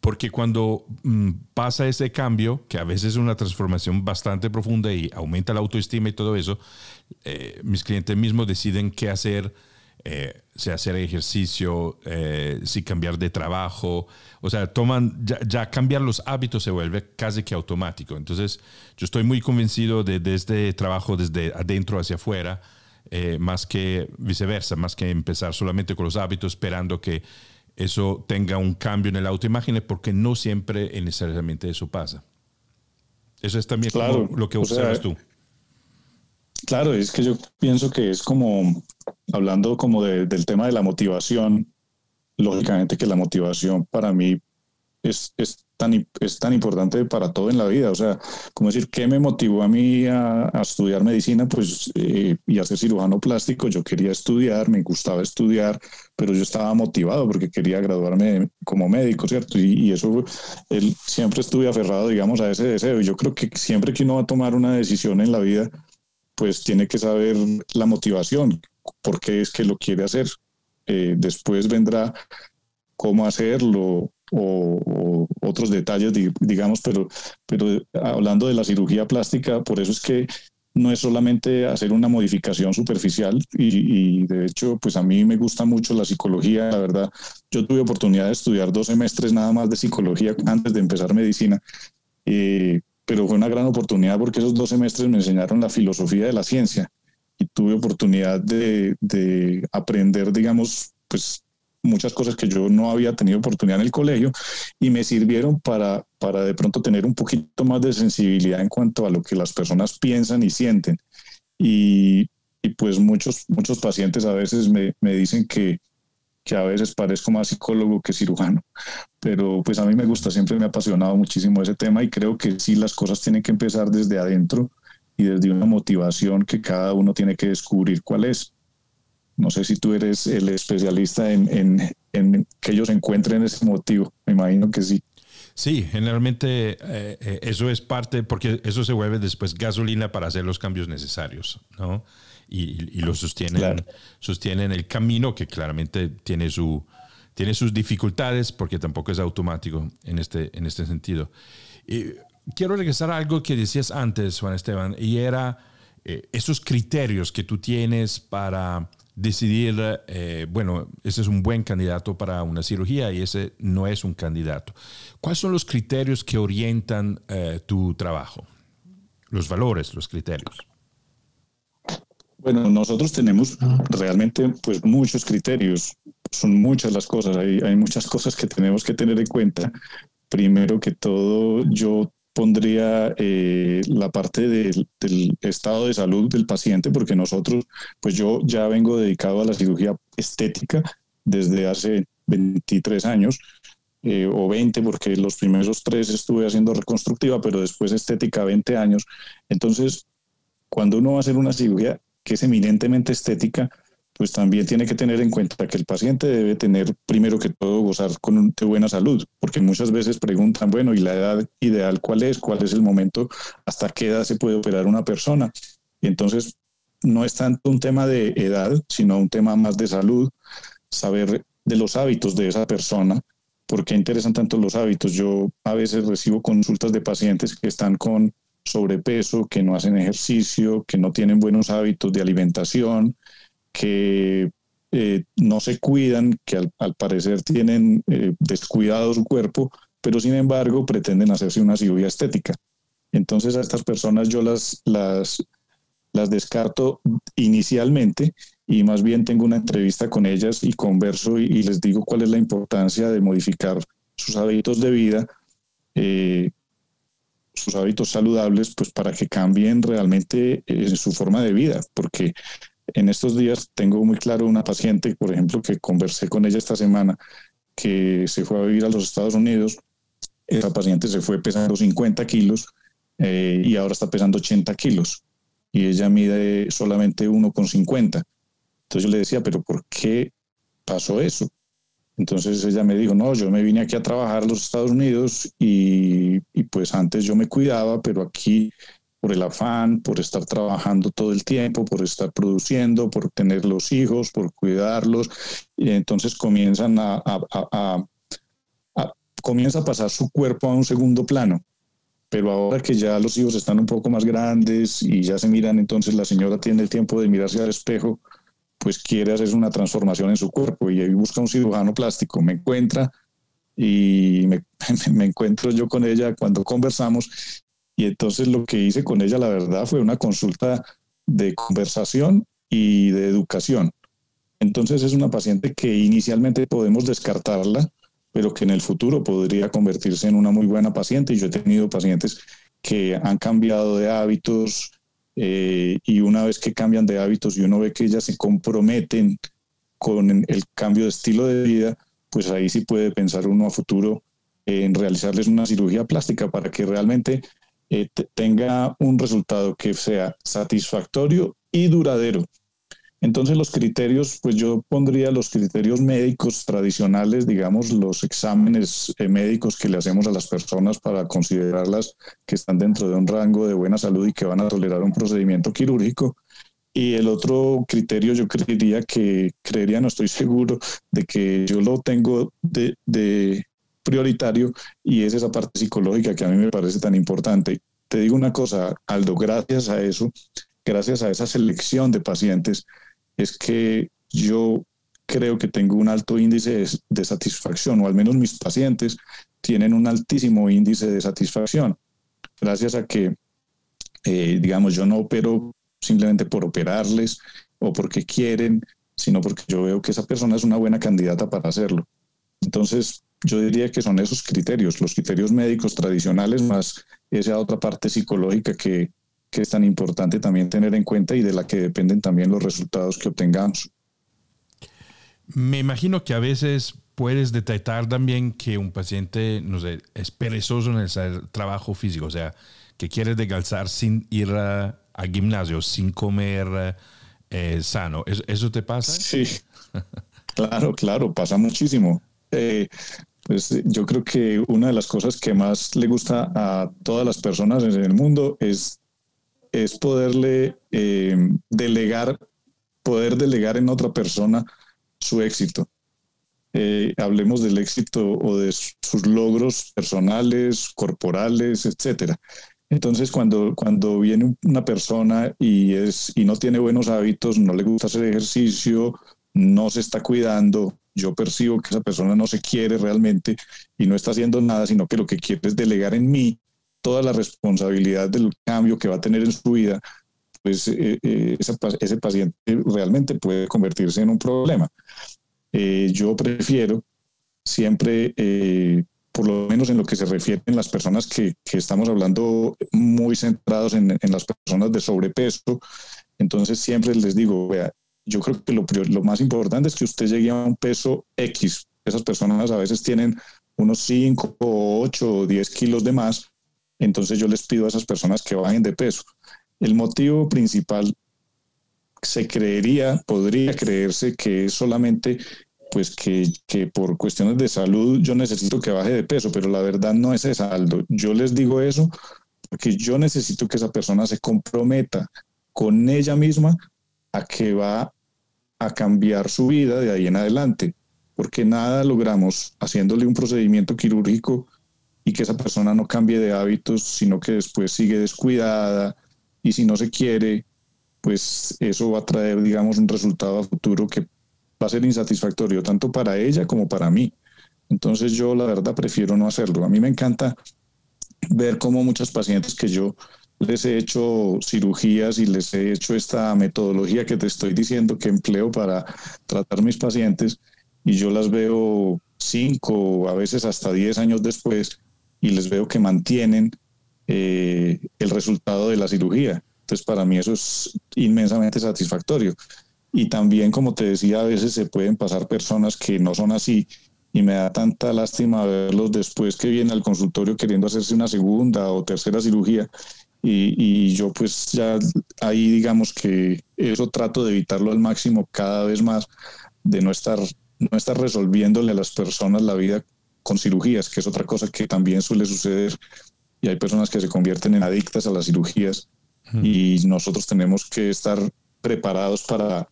porque cuando mm, pasa ese cambio, que a veces es una transformación bastante profunda y aumenta la autoestima y todo eso, eh, mis clientes mismos deciden qué hacer, eh, si hacer ejercicio, eh, si cambiar de trabajo, o sea, toman, ya, cambiar los hábitos se vuelve casi que automático. Entonces, yo estoy muy convencido de, de este trabajo desde adentro hacia afuera, más que viceversa, más que empezar solamente con los hábitos esperando que eso tenga un cambio en el autoimagen, porque no siempre necesariamente eso pasa. Eso es también lo que observas tú. Claro, es que yo pienso que es como, hablando como del tema de la motivación, lógicamente que la motivación para mí es, es, tan, es tan importante para todo en la vida. O sea, como decir, ¿qué me motivó a mí a, estudiar medicina? Pues, eh, y a ser cirujano plástico, yo quería estudiar, me gustaba estudiar, pero yo estaba motivado porque quería graduarme como médico, ¿cierto? Y, y eso, él, siempre estuve aferrado, digamos, a ese deseo. Y yo creo que siempre que uno va a tomar una decisión en la vida, pues tiene que saber la motivación, por qué es que lo quiere hacer. Eh, después vendrá cómo hacerlo, o, otros detalles, digamos, pero, pero hablando de la cirugía plástica, por eso es que no es solamente hacer una modificación superficial y, de hecho, pues a mí me gusta mucho la psicología, la verdad. Yo tuve oportunidad de estudiar dos semestres nada más de psicología antes de empezar medicina, eh, pero fue una gran oportunidad porque esos dos semestres me enseñaron la filosofía de la ciencia y tuve oportunidad de, de aprender, digamos, pues muchas cosas que yo no había tenido oportunidad en el colegio y me sirvieron para, para de pronto tener un poquito más de sensibilidad en cuanto a lo que las personas piensan y sienten. Y, y pues muchos, muchos pacientes a veces me, me dicen que, que a veces parezco más psicólogo que cirujano, pero pues a mí me gusta, siempre me ha apasionado muchísimo ese tema y creo que sí las cosas tienen que empezar desde adentro y desde una motivación que cada uno tiene que descubrir cuál es. No sé si tú eres el especialista en, que ellos encuentren ese motivo. Me imagino que sí. Sí, generalmente eh, eh, eso es parte, porque eso se vuelve después gasolina para hacer los cambios necesarios, ¿no? Y, lo sostienen, sostienen el camino que claramente tiene, su, tiene sus dificultades porque tampoco es automático en este, en este sentido. Y quiero regresar a algo que decías antes, Juan Esteban, y era eh, esos criterios que tú tienes para decidir, eh, bueno, ese es un buen candidato para una cirugía y ese no es un candidato. ¿Cuáles son los criterios que orientan eh, tu trabajo? Los valores, los criterios. Bueno, nosotros tenemos realmente pues muchos criterios, son muchas las cosas, hay, hay muchas cosas que tenemos que tener en cuenta. Primero que todo, yo pondría eh, la parte del, estado de salud del paciente, porque nosotros, pues yo ya vengo dedicado a la cirugía estética desde hace 23 años, eh, o 20, porque los primeros tres estuve haciendo reconstructiva, pero después estética 20 años. Entonces, cuando uno va a hacer una cirugía que es eminentemente estética, pues también tiene que tener en cuenta que el paciente debe tener primero que todo gozar con de buena salud, porque muchas veces preguntan, bueno, ¿y la edad ideal cuál es? ¿Cuál es el momento? ¿Hasta qué edad se puede operar una persona? Y entonces no es tanto un tema de edad, sino un tema más de salud, saber de los hábitos de esa persona. ¿Por qué interesan tanto los hábitos? Yo a veces recibo consultas de pacientes que están con sobrepeso, que no hacen ejercicio, que no tienen buenos hábitos de alimentación, que eh, no se cuidan, que al, parecer tienen eh, descuidado su cuerpo pero sin embargo pretenden hacerse una cirugía estética. Entonces a estas personas yo las, las, descarto inicialmente y más bien tengo una entrevista con ellas y converso y, les digo cuál es la importancia de modificar sus hábitos de vida, eh, sus hábitos saludables, pues para que cambien realmente eh, su forma de vida, porque en estos días tengo muy claro una paciente, por ejemplo, que conversé con ella esta semana, que se fue a vivir a los Estados Unidos. Esa paciente se fue pesando 50 kilos eh, y ahora está pesando 80 kilos. Y ella mide solamente 1,50. Entonces yo le decía, pero ¿por qué pasó eso? Entonces ella me dijo, no, yo me vine aquí a trabajar a los Estados Unidos y, y pues antes yo me cuidaba, pero aquí por el afán, por estar trabajando todo el tiempo, por estar produciendo, por tener los hijos, por cuidarlos, y entonces comienzan a, a, comienza a pasar su cuerpo a un segundo plano. Pero ahora que ya los hijos están un poco más grandes y ya se miran, entonces la señora tiene el tiempo de mirarse al espejo pues quiere hacer una transformación en su cuerpo y ahí busca un cirujano plástico, me encuentra y me, me, encuentro yo con ella cuando conversamos y entonces lo que hice con ella, la verdad, fue una consulta de conversación y de educación. Entonces es una paciente que inicialmente podemos descartarla, pero que en el futuro podría convertirse en una muy buena paciente. Y yo he tenido pacientes que han cambiado de hábitos, eh, y una vez que cambian de hábitos y uno ve que ellas se comprometen con el cambio de estilo de vida, pues ahí sí puede pensar uno a futuro en realizarles una cirugía plástica para que realmente eh, tenga un resultado que sea satisfactorio y duradero. Entonces los criterios, pues yo pondría los criterios médicos tradicionales, digamos, los exámenes eh, médicos que le hacemos a las personas para considerarlas que están dentro de un rango de buena salud y que van a tolerar un procedimiento quirúrgico. Y el otro criterio yo creería que, creería, no estoy seguro, de que yo lo tengo de, de prioritario y es esa parte psicológica que a mí me parece tan importante. Te digo una cosa, Aldo, gracias a eso, gracias a esa selección de pacientes, es que yo creo que tengo un alto índice de, satisfacción, o al menos mis pacientes tienen un altísimo índice de satisfacción, gracias a que, eh, digamos, yo no opero simplemente por operarles o porque quieren, sino porque yo veo que esa persona es una buena candidata para hacerlo. Entonces, yo diría que son esos criterios, los criterios médicos tradicionales más esa otra parte psicológica que, que es tan importante también tener en cuenta y de la que dependen también los resultados que obtengamos. Me imagino que a veces puedes detectar también que un paciente, no sé, es perezoso en el trabajo físico, o sea, que quiere descansar sin ir al gimnasio, sin comer eh, sano. ¿Eso, te pasa? Sí, claro, claro, pasa muchísimo. Eh, pues yo creo que una de las cosas que más le gusta a todas las personas en el mundo es es poderle eh, delegar, poder delegar en otra persona su éxito. Eh, hablemos del éxito o de sus logros personales, corporales, etcétera. Entonces, cuando, cuando viene una persona y, es, y no tiene buenos hábitos, no le gusta hacer ejercicio, no se está cuidando, yo percibo que esa persona no se quiere realmente y no está haciendo nada, sino que lo que quiere es delegar en mí toda la responsabilidad del cambio que va a tener en su vida, pues eh, eh, ese, paciente realmente puede convertirse en un problema. Eh, yo prefiero siempre, por lo menos en lo que se refiere a las personas que, estamos hablando muy centrados en, las personas de sobrepeso, entonces siempre les digo, vea, yo creo que lo, lo más importante es que usted llegue a un peso X. Esas personas a veces tienen unos 5 o 8 o 10 kilos de más entonces yo les pido a esas personas que bajen de peso. El motivo principal se creería, podría creerse que es solamente pues que, que, por cuestiones de salud yo necesito que baje de peso, pero la verdad no es esa, Aldo. Yo les digo eso porque yo necesito que esa persona se comprometa con ella misma a que va a cambiar su vida de ahí en adelante, porque nada logramos haciéndole un procedimiento quirúrgico y que esa persona no cambie de hábitos, sino que después sigue descuidada y si no se quiere, pues eso va a traer, digamos, un resultado a futuro que va a ser insatisfactorio tanto para ella como para mí. Entonces yo la verdad prefiero no hacerlo. A mí me encanta ver cómo muchas pacientes que yo les he hecho cirugías y les he hecho esta metodología que te estoy diciendo que empleo para tratar mis pacientes y yo las veo cinco, a veces hasta diez años después y les veo que mantienen eh, el resultado de la cirugía. Entonces para mí eso es inmensamente satisfactorio. Y también, como te decía, a veces se pueden pasar personas que no son así y me da tanta lástima verlos después que vienen al consultorio queriendo hacerse una segunda o tercera cirugía y, yo pues ya ahí digamos que eso trato de evitarlo al máximo cada vez más, de no estar, no estar resolviéndole a las personas la vida con cirugías, que es otra cosa que también suele suceder. Y hay personas que se convierten en adictas a las cirugías y nosotros tenemos que estar preparados para,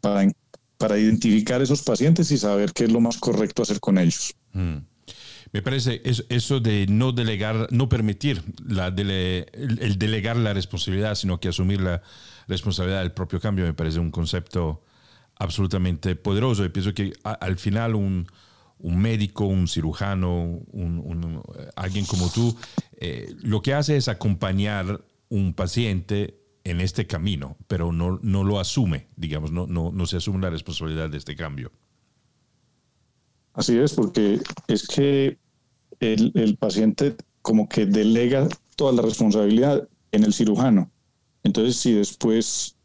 para, para, identificar esos pacientes y saber qué es lo más correcto hacer con ellos. Me parece eso de no delegar, no permitir la el, delegar la responsabilidad, sino que asumir la responsabilidad del propio cambio, me parece un concepto absolutamente poderoso. Y pienso que al final un, médico, un cirujano, un, alguien como tú, eh, lo que hace es acompañar un paciente en este camino, pero no, no lo asume, digamos, no, no, no se asume la responsabilidad de este cambio. Así es, porque es que el, paciente como que delega toda la responsabilidad en el cirujano. Entonces, si después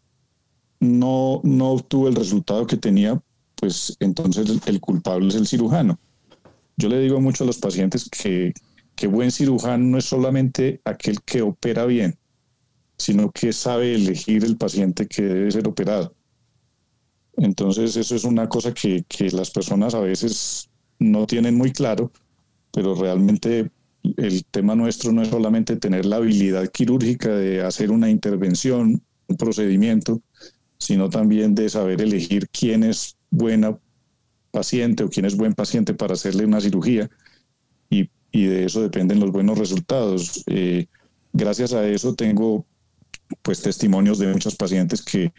no, no obtuvo el resultado que tenía, pues entonces el, culpable es el cirujano. Yo le digo mucho a los pacientes que, que buen cirujano no es solamente aquel que opera bien, sino que sabe elegir el paciente que debe ser operado. Entonces, eso es una cosa que, que las personas a veces no tienen muy claro pero realmente el tema nuestro no es solamente tener la habilidad quirúrgica de hacer una intervención, un procedimiento, sino también de saber elegir quién es buena paciente o quién es buen paciente para hacerle una cirugía y, de eso dependen los buenos resultados. Eh, gracias a eso tengo pues testimonios de muchos pacientes que,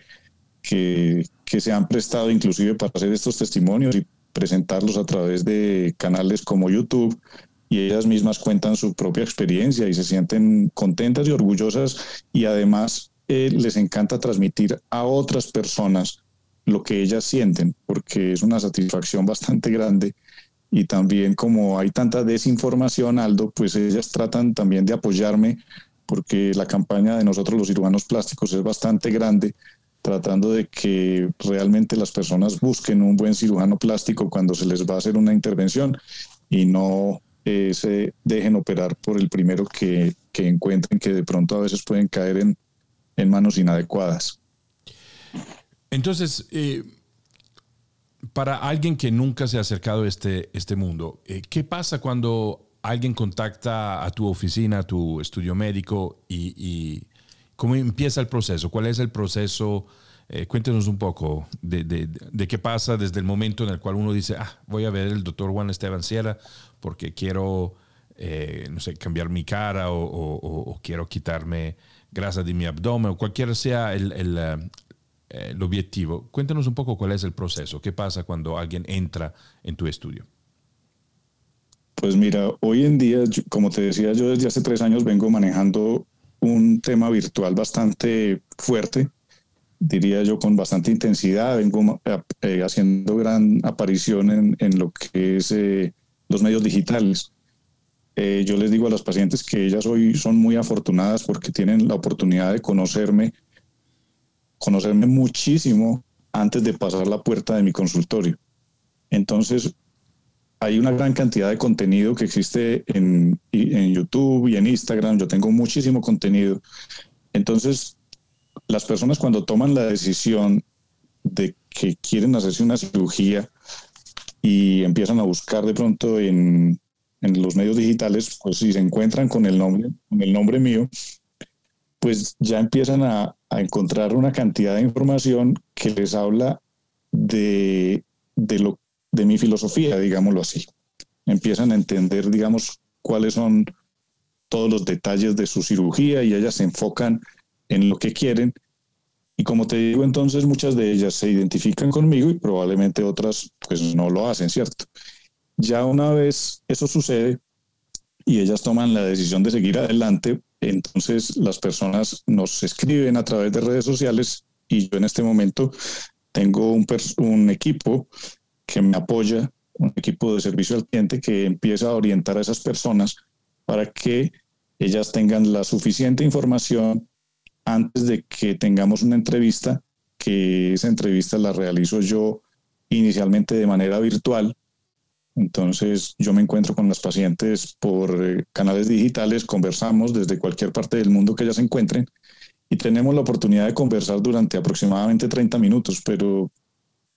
que, que se han prestado inclusive para hacer estos testimonios y presentarlos a través de canales como YouTube y ellas mismas cuentan su propia experiencia y se sienten contentas y orgullosas y además eh, les encanta transmitir a otras personas lo que ellas sienten porque es una satisfacción bastante grande. Y también como hay tanta desinformación, Aldo, pues ellas tratan también de apoyarme porque la campaña de nosotros los cirujanos plásticos es bastante grande tratando de que realmente las personas busquen un buen cirujano plástico cuando se les va a hacer una intervención y no eh, se dejen operar por el primero que, que, encuentren que de pronto a veces pueden caer en, en manos inadecuadas. Entonces, eh, para alguien que nunca se ha acercado a este, este mundo, eh, ¿qué pasa cuando alguien contacta a tu oficina, a tu estudio médico y ¿Cómo empieza el proceso? ¿Cuál es el proceso? Eh, cuéntenos un poco de, qué pasa desde el momento en el cual uno dice, ah, voy a ver el doctor Juan Esteban Sierra porque quiero, eh, no sé, cambiar mi cara o, quiero quitarme grasa de mi abdomen o cualquiera sea el, el, eh, el objetivo. Cuéntenos un poco cuál es el proceso, qué pasa cuando alguien entra en tu estudio. Pues mira, hoy en día, como te decía, yo desde hace tres años vengo manejando un tema virtual bastante fuerte, diría yo con bastante intensidad, vengo eh, eh, haciendo gran aparición en, en lo que es eh, los medios digitales. yo les digo a los pacientes que ellas hoy son muy afortunadas porque tienen la oportunidad de conocerme, conocerme muchísimo antes de pasar la puerta de mi consultorio. Entonces, hay una gran cantidad de contenido que existe en, en, YouTube y en Instagram. Yo tengo muchísimo contenido. Entonces, las personas cuando toman la decisión de que quieren hacerse una cirugía y empiezan a buscar de pronto en, en los medios digitales, pues si se encuentran con el nombre, con el nombre mío, pues ya empiezan a, a encontrar una cantidad de información que les habla de, de lo de mi filosofía, digámoslo así. Empiezan a entender, digamos, cuáles son todos los detalles de su cirugía y ellas se enfocan en lo que quieren. Y como te digo, entonces muchas de ellas se identifican conmigo y probablemente otras pues no lo hacen, ¿cierto? Ya una vez eso sucede y ellas toman la decisión de seguir adelante, entonces las personas nos escriben a través de redes sociales y yo en este momento tengo un, un equipo que me apoya, un equipo de servicio al cliente que empieza a orientar a esas personas para que ellas tengan la suficiente información antes de que tengamos una entrevista, que esa entrevista la realizo yo inicialmente de manera virtual. Entonces yo me encuentro con las pacientes por eh, canales digitales, conversamos desde cualquier parte del mundo que ellas se encuentren y tenemos la oportunidad de conversar durante aproximadamente 30 minutos, pero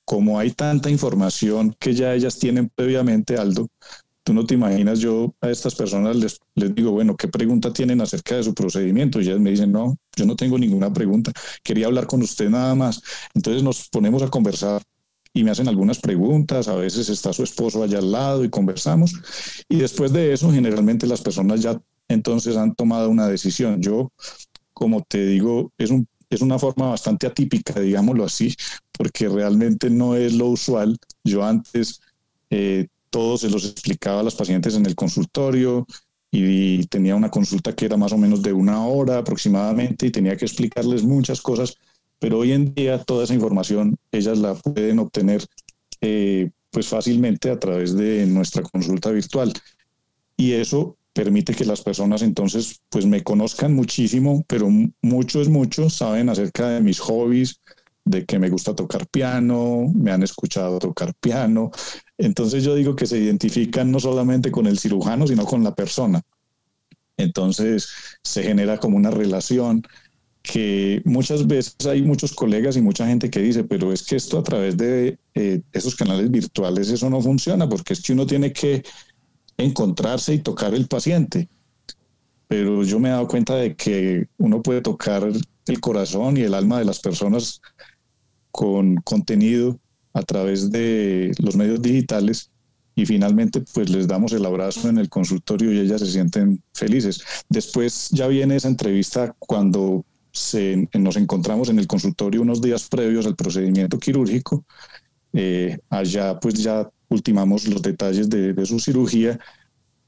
como hay tanta información que ya ellas tienen previamente, Aldo, tú no te imaginas, yo a estas personas les, les digo, bueno, ¿qué pregunta tienen acerca de su procedimiento? Y ellas me dicen, no, yo no tengo ninguna pregunta, quería hablar con usted nada más. Entonces nos ponemos a conversar y me hacen algunas preguntas, a veces está su esposo allá al lado y conversamos. Y después de eso, generalmente las personas ya entonces han tomado una decisión. Yo como te digo, es, un, es una forma bastante atípica, digámoslo así, porque realmente no es lo usual. Yo antes eh, todo se los explicaba a las pacientes en el consultorio y tenía una consulta que era más o menos de una hora aproximadamente y tenía que explicarles muchas cosas, pero hoy en día toda esa información ellas la pueden obtener eh, pues fácilmente a través de nuestra consulta virtual. Y eso permite que las personas entonces pues me conozcan muchísimo, pero mucho es mucho, saben acerca de mis hobbies, de que me gusta tocar piano, me han escuchado tocar piano. Entonces yo digo que se identifican no solamente con el cirujano, sino con la persona. Entonces se genera como una relación que muchas veces hay muchos colegas y mucha gente que dice, pero es que esto a través de eh, esos canales virtuales eso no funciona, porque es que uno tiene que encontrarse y tocar el paciente. Pero yo me he dado cuenta de que uno puede tocar el corazón y el alma de las personas con contenido a través de los medios digitales y finalmente pues les damos el abrazo en el consultorio y ellas se sienten felices. Después ya viene esa entrevista cuando se, nos encontramos en el consultorio unos días previos al procedimiento quirúrgico. Eh, allá pues ya ultimamos los detalles de, su cirugía,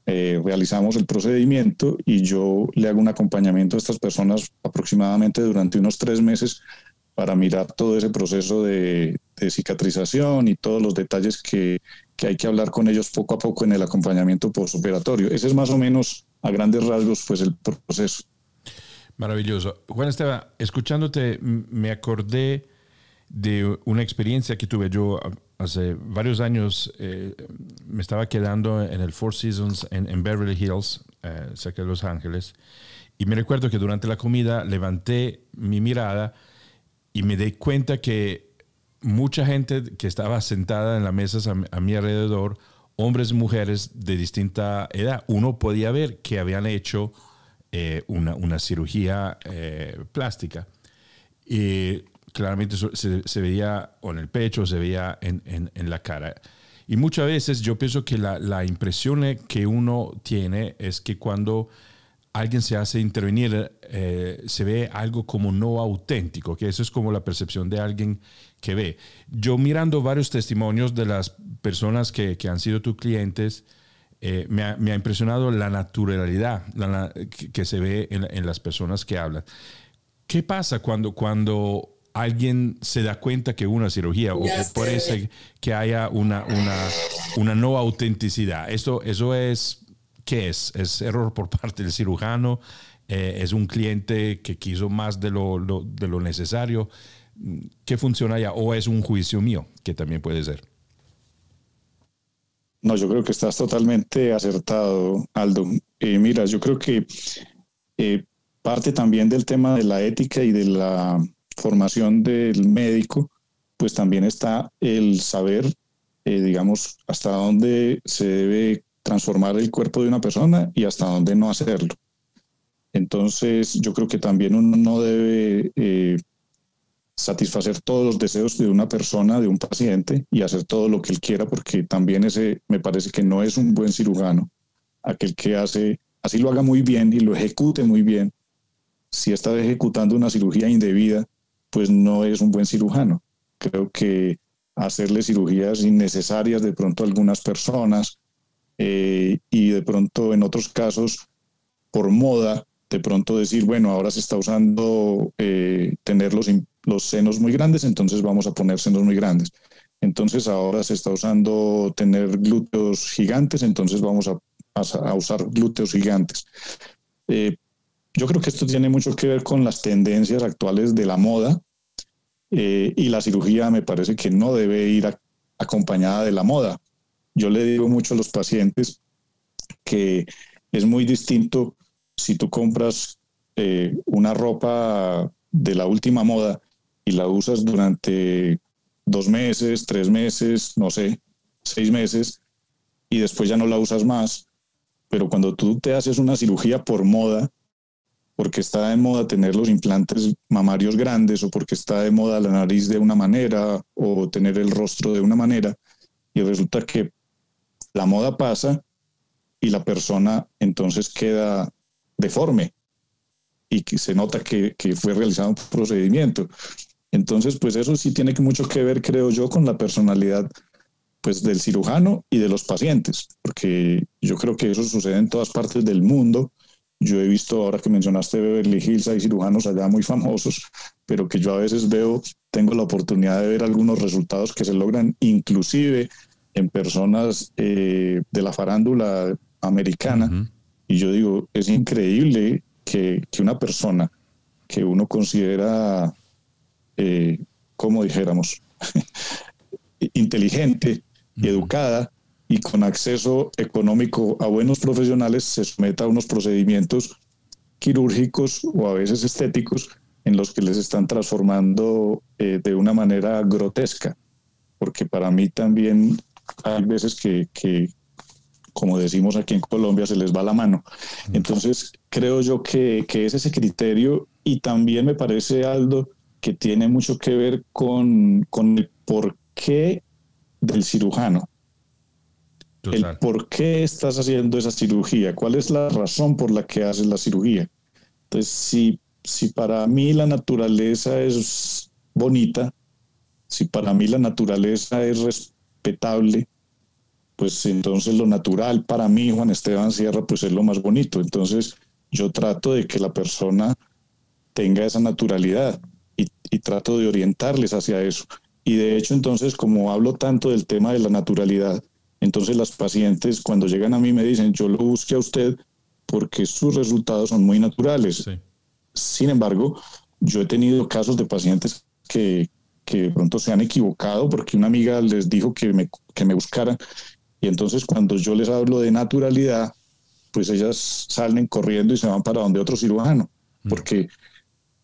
eh, realizamos el procedimiento y yo le hago un acompañamiento a estas personas aproximadamente durante unos tres meses para mirar todo ese proceso de, cicatrización y todos los detalles que, que, hay que hablar con ellos poco a poco en el acompañamiento postoperatorio. Ese es más o menos a grandes rasgos pues el proceso. Maravilloso. Juan Esteban, escuchándote me acordé de una experiencia que tuve yo hace varios años. Eh, me estaba quedando en el Four Seasons en, Beverly Hills, eh, cerca de Los Ángeles, y me recuerdo que durante la comida levanté mi mirada y me di cuenta que mucha gente que estaba sentada en las mesas a, mi alrededor, hombres y mujeres de distinta edad, uno podía ver que habían hecho eh, una, una, cirugía plástica. Y claramente se, veía en el pecho, se veía en, en, la cara. Y muchas veces yo pienso que la, la, impresión que uno tiene es que cuando alguien se hace intervenir, eh, se ve algo como no auténtico, que eso es como la percepción de alguien que ve. Yo mirando varios testimonios de las personas que, que han sido tus clientes, eh, me, ha, me, ha, impresionado la naturalidad que, que, se ve en, en, las personas que hablan. ¿Qué pasa cuando, cuando alguien se da cuenta que una cirugía o, parece que haya una, una, una, no autenticidad. Esto, eso es, ¿qué es? ¿Es error por parte del cirujano? Eh, ¿Es un cliente que quiso más de lo, de lo necesario? ¿Qué funciona allá? ¿O es un juicio mío? Que también puede ser. No, yo creo que estás totalmente acertado, Aldo. Eh, mira, yo creo que eh, parte también del tema de la ética y de la formación del médico, pues también está el saber, eh, digamos, hasta dónde se debe transformar el cuerpo de una persona y hasta dónde no hacerlo. Entonces, yo creo que también uno no debe eh, satisfacer todos los deseos de una persona, de un paciente, y hacer todo lo que él quiera, porque también ese me parece que no es un buen cirujano, aquel que hace, así lo haga muy bien y lo ejecute muy bien. Si está ejecutando una cirugía indebida, pues no es un buen cirujano. Creo que hacerle cirugías innecesarias de pronto a algunas personas eh, y de pronto en otros casos, por moda, de pronto decir, bueno, ahora se está usando eh, tener los, los senos muy grandes, entonces vamos a poner senos muy grandes. Entonces ahora se está usando tener glúteos gigantes, entonces vamos a, a, usar glúteos gigantes. Eh, yo creo que esto tiene mucho que ver con las tendencias actuales de la moda y la cirugía me parece que no debe ir acompañada de la moda. Yo le digo mucho a los pacientes que es muy distinto si tú compras eh, una ropa de la última moda y la usas durante dos meses, tres meses, no sé, seis meses, y después ya no la usas más, pero cuando tú te haces una cirugía por moda, porque está de moda tener los implantes mamarios grandes o porque está de moda la nariz de una manera o tener el rostro de una manera, y resulta que la moda pasa y la persona entonces queda deforme y que se nota que, fue realizado un procedimiento. Entonces, pues eso sí tiene mucho que ver, creo yo, con la personalidad pues del cirujano y de los pacientes, porque yo creo que eso sucede en todas partes del mundo. Yo he visto, ahora que mencionaste Beverly Hills, hay cirujanos allá muy famosos, pero que yo a veces veo, tengo la oportunidad de ver algunos resultados que se logran inclusive en personas eh, de la farándula americana. Y yo digo, es increíble que, que una persona que uno considera eh, como dijéramos, inteligente y educada y con acceso económico a buenos profesionales se someta a unos procedimientos quirúrgicos o a veces estéticos en los que les están transformando eh, de una manera grotesca. Porque para mí también hay veces que, que, como decimos aquí en Colombia, se les va la mano. Entonces, creo yo que, que es ese criterio y también me parece, Aldo, que tiene mucho que ver con, con el porqué del cirujano. El por qué estás haciendo esa cirugía, cuál es la razón por la que haces la cirugía. Entonces, si, si para mí la naturaleza es bonita, si para mí la naturaleza es respetable, pues entonces lo natural para mí, Juan Esteban Sierra, pues es lo más bonito. Entonces yo trato de que la persona tenga esa naturalidad y, trato de orientarles hacia eso. Y de hecho, entonces, como hablo tanto del tema de la naturalidad, entonces las pacientes cuando llegan a mí me dicen, yo lo busque a usted porque sus resultados son muy naturales. Sin embargo, yo he tenido casos de pacientes que, que de pronto se han equivocado porque una amiga les dijo que me, que me buscaran. Y entonces cuando yo les hablo de naturalidad, pues ellas salen corriendo y se van para donde otro cirujano. Mm. Porque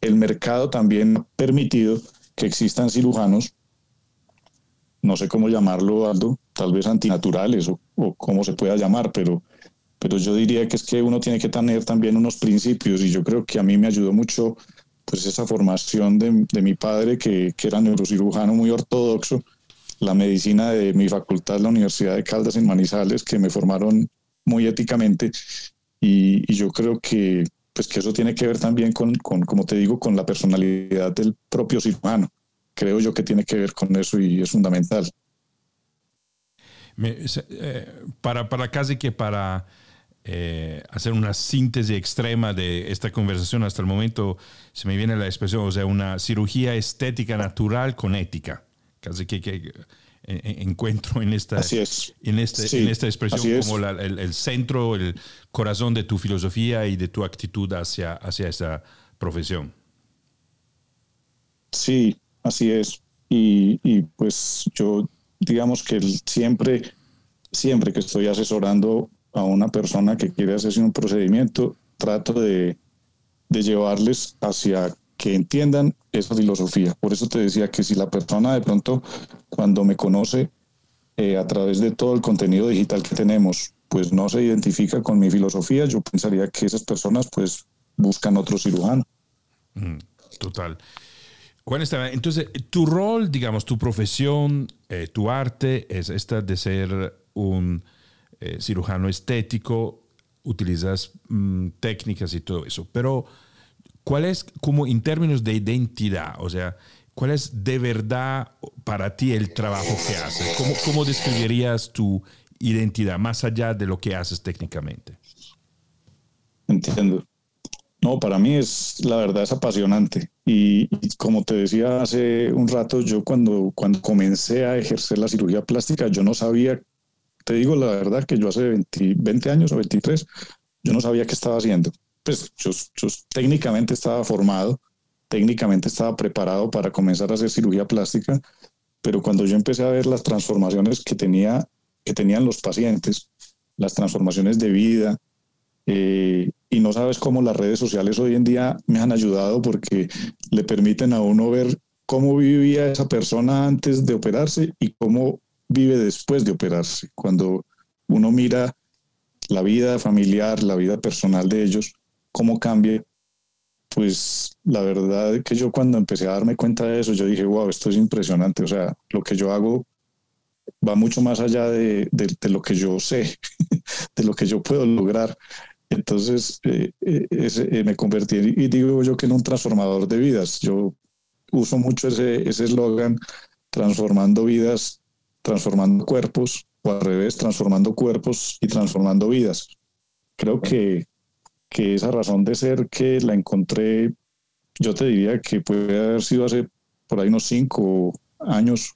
el mercado también ha permitido que existan cirujanos, no sé cómo llamarlo, Aldo, tal vez antinaturales o, o cómo se pueda llamar, pero, pero yo diría que es que uno tiene que tener también unos principios y yo creo que a mí me ayudó mucho pues esa formación de, de mi padre que, que, era neurocirujano muy ortodoxo, la medicina de mi facultad, la Universidad de Caldas en Manizales, que me formaron muy éticamente y, y yo creo que pues que eso tiene que ver también con, como te digo, con la personalidad del propio cirujano. Creo yo que tiene que ver con eso y es fundamental. Eh, para, para casi que para eh, hacer una síntesis extrema de esta conversación hasta el momento, se me viene la expresión, o sea, una cirugía estética natural con ética. Casi que, que encuentro en esta, En, este, en esta expresión como el, centro, el corazón de tu filosofía y de tu actitud hacia, hacia esa profesión. Sí, así es. Y, y pues yo, digamos que siempre, siempre que estoy asesorando a una persona que quiere hacerse un procedimiento, trato de, de llevarles hacia que entiendan esa filosofía. Por eso te decía que si la persona de pronto cuando me conoce eh, a través de todo el contenido digital que tenemos, pues no se identifica con mi filosofía, yo pensaría que esas personas pues buscan otro cirujano. Mm, total. Juan Esteban, entonces tu rol, digamos, tu profesión, eh, tu arte es esta de ser un eh, cirujano estético, utilizas mm, técnicas y todo eso, pero ¿Cuál es, como en términos de identidad, o sea, cuál es de verdad para ti el trabajo que haces? ¿Cómo, cómo describirías tu identidad, más allá de lo que haces técnicamente. Entiendo. No, para mí es, la verdad, es apasionante. Y, como te decía hace un rato, yo cuando, cuando comencé a ejercer la cirugía plástica, yo no sabía, te digo la verdad, que yo hace 20, 20 años o 23, yo no sabía qué estaba haciendo. Pues yo, yo técnicamente estaba formado, técnicamente estaba preparado para comenzar a hacer cirugía plástica, pero cuando yo empecé a ver las transformaciones que, tenía, que tenían los pacientes, las transformaciones de vida, eh, y no sabes cómo las redes sociales hoy en día me han ayudado porque le permiten a uno ver cómo vivía esa persona antes de operarse y cómo vive después de operarse. Cuando uno mira la vida familiar, la vida personal de ellos, cómo cambia, pues la verdad que yo cuando empecé a darme cuenta de eso, yo dije, wow, esto es impresionante. O sea, lo que yo hago va mucho más allá de, de lo que yo sé, de lo que yo puedo lograr. Entonces eh, eh, eh, me convertí, y digo yo que en un transformador de vidas. Yo uso mucho ese eslogan, transformando vidas, transformando cuerpos, o al revés, transformando cuerpos y transformando vidas. Creo que, que esa razón de ser que la encontré, yo te diría que puede haber sido hace por ahí unos cinco años,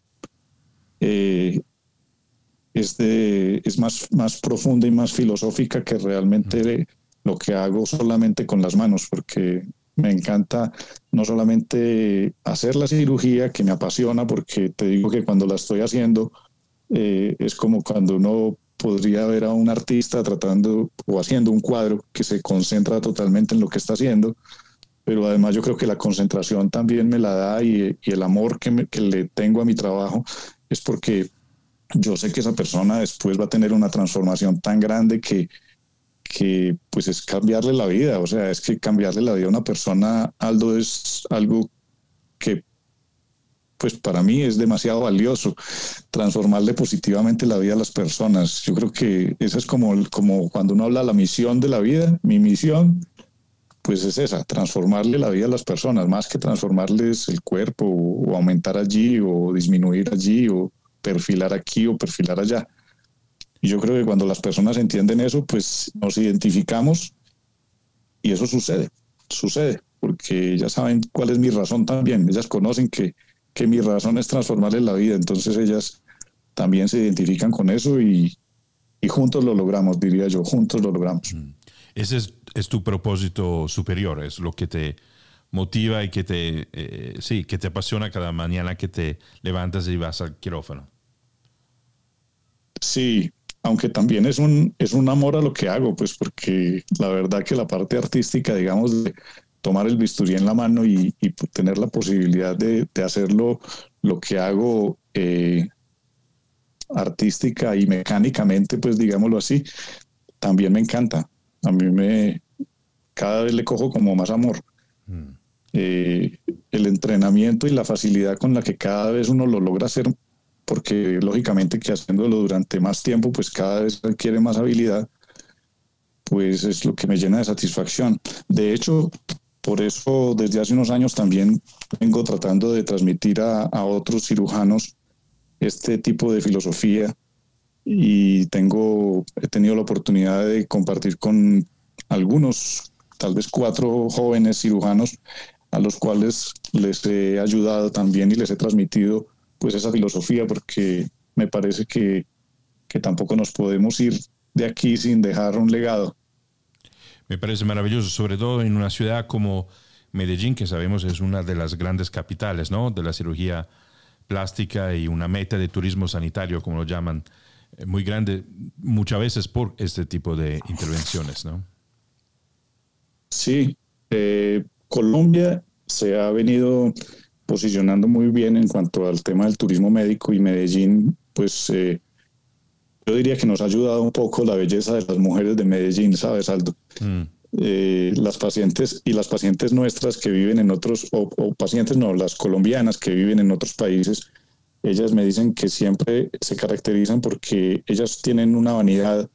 es, es más, más profunda y más filosófica que realmente lo que hago solamente con las manos, porque me encanta no solamente hacer la cirugía, que me apasiona, porque te digo que cuando la estoy haciendo, eh, es como cuando uno podría ver a un artista tratando o haciendo un cuadro que se concentra totalmente en lo que está haciendo, pero además yo creo que la concentración también me la da y, el amor que, que le tengo a mi trabajo es porque yo sé que esa persona después va a tener una transformación tan grande que, que pues es cambiarle la vida, o sea, es que cambiarle la vida a una persona, Aldo, es algo que pues para mí es demasiado valioso, transformarle positivamente la vida a las personas. Yo creo que esa es como, como cuando uno habla de la misión de la vida, mi misión, pues es esa, transformarle la vida a las personas, más que transformarles el cuerpo o aumentar allí o disminuir allí o, perfilar aquí o perfilar allá. Y yo creo que cuando las personas entienden eso, pues nos identificamos y eso sucede, sucede, porque ya saben cuál es mi razón también, ellas conocen que, que mi razón es transformarles la vida, entonces ellas también se identifican con eso y, y juntos lo logramos, diría yo, juntos lo logramos. Mm. Ese es, es, tu propósito superior, es lo que te motiva y que te, eh, sí, que te apasiona cada mañana que te levantas y vas al quirófano. Sí, aunque también es un, es un amor a lo que hago, pues porque la verdad que la parte artística, digamos, de tomar el bisturí en la mano y, tener la posibilidad de, hacerlo, lo que hago eh, artística y mecánicamente, pues digámoslo así, también me encanta. A mí me, cada vez le cojo como más amor. Mm. Eh, el entrenamiento y la facilidad con la que cada vez uno lo logra hacer porque lógicamente que haciéndolo durante más tiempo, pues cada vez adquiere más habilidad, pues es lo que me llena de satisfacción. De hecho, por eso desde hace unos años también vengo tratando de transmitir a, a otros cirujanos este tipo de filosofía y tengo, he tenido la oportunidad de compartir con algunos, tal vez cuatro jóvenes cirujanos a los cuales les he ayudado también y les he transmitido pues esa filosofía porque me parece que, que tampoco nos podemos ir de aquí sin dejar un legado. Me parece maravilloso, sobre todo en una ciudad como Medellín, que sabemos es una de las grandes capitales ¿no? de la cirugía plástica y una meta de turismo sanitario, como lo llaman, eh, muy grande, muchas veces por este tipo de intervenciones. ¿no? Sí, eh, Colombia se ha venido posicionando muy bien en cuanto al tema del turismo médico y Medellín, pues eh, yo diría que nos ha ayudado un poco la belleza de las mujeres de Medellín, ¿sabes, Aldo? Mm. Eh, las pacientes y las pacientes nuestras que viven en otros, o, pacientes no, las colombianas que viven en otros países, ellas me dicen que siempre se caracterizan porque ellas tienen una vanidad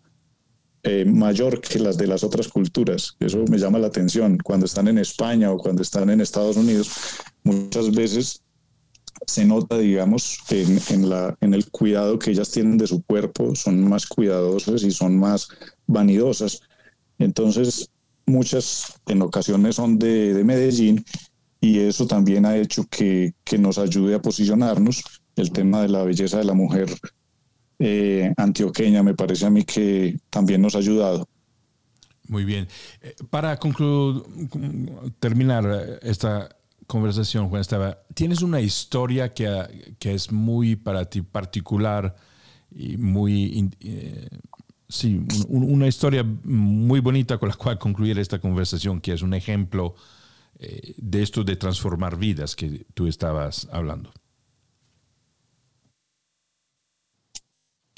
eh, mayor que las de las otras culturas. Eso me llama la atención. Cuando están en España o cuando están en Estados Unidos, muchas veces se nota, digamos, en, el cuidado que ellas tienen de su cuerpo, son más cuidadosas y son más vanidosas. Entonces, muchas en ocasiones son de, de Medellín y eso también ha hecho que, nos ayude a posicionarnos. El tema de la belleza de la mujer eh, antioqueña me parece a mí que también nos ha ayudado. Muy bien. Eh, para concluir, terminar esta conversación, Juan Esteban, tienes una historia que, que, es muy para ti particular y muy, eh, sí, una historia muy bonita con la cual concluir esta conversación, que es un ejemplo eh, de esto de transformar vidas que tú estabas hablando.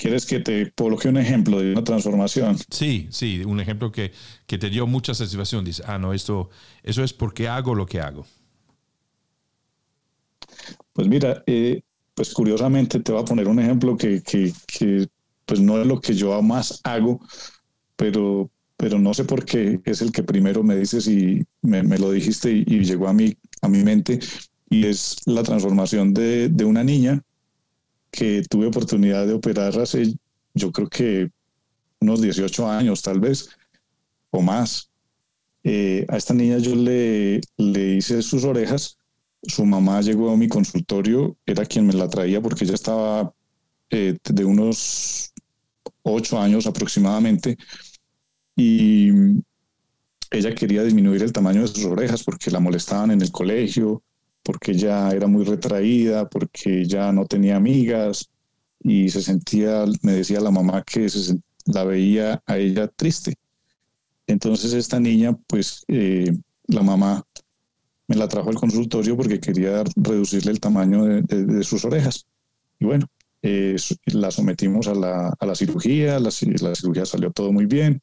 ¿Quieres que te coloque un ejemplo de una transformación? Sí, sí, un ejemplo que, que te dio mucha satisfacción. Dice, ah, no, esto, eso es porque hago lo que hago. Pues mira, eh, pues curiosamente te voy a poner un ejemplo que, que, que, pues no es lo que yo más hago, pero, pero no sé por qué es el que primero me dices y me, me lo dijiste y, y, llegó a mi, a mi mente, y es la transformación de, de una niña que tuve oportunidad de operar hace, yo creo que unos 18 años tal vez, o más. Eh, a esta niña yo le, le hice sus orejas su mamá llegó a mi consultorio, era quien me la traía porque ella estaba eh, de unos ocho años aproximadamente y ella quería disminuir el tamaño de sus orejas porque la molestaban en el colegio, porque ella era muy retraída, porque ya no tenía amigas y se sentía, me decía la mamá que se, la veía a ella triste. Entonces esta niña, pues eh, la mamá me la trajo al consultorio porque quería reducirle el tamaño de, sus orejas. Y bueno, la sometimos a la, a la cirugía, la, la, cirugía salió todo muy bien.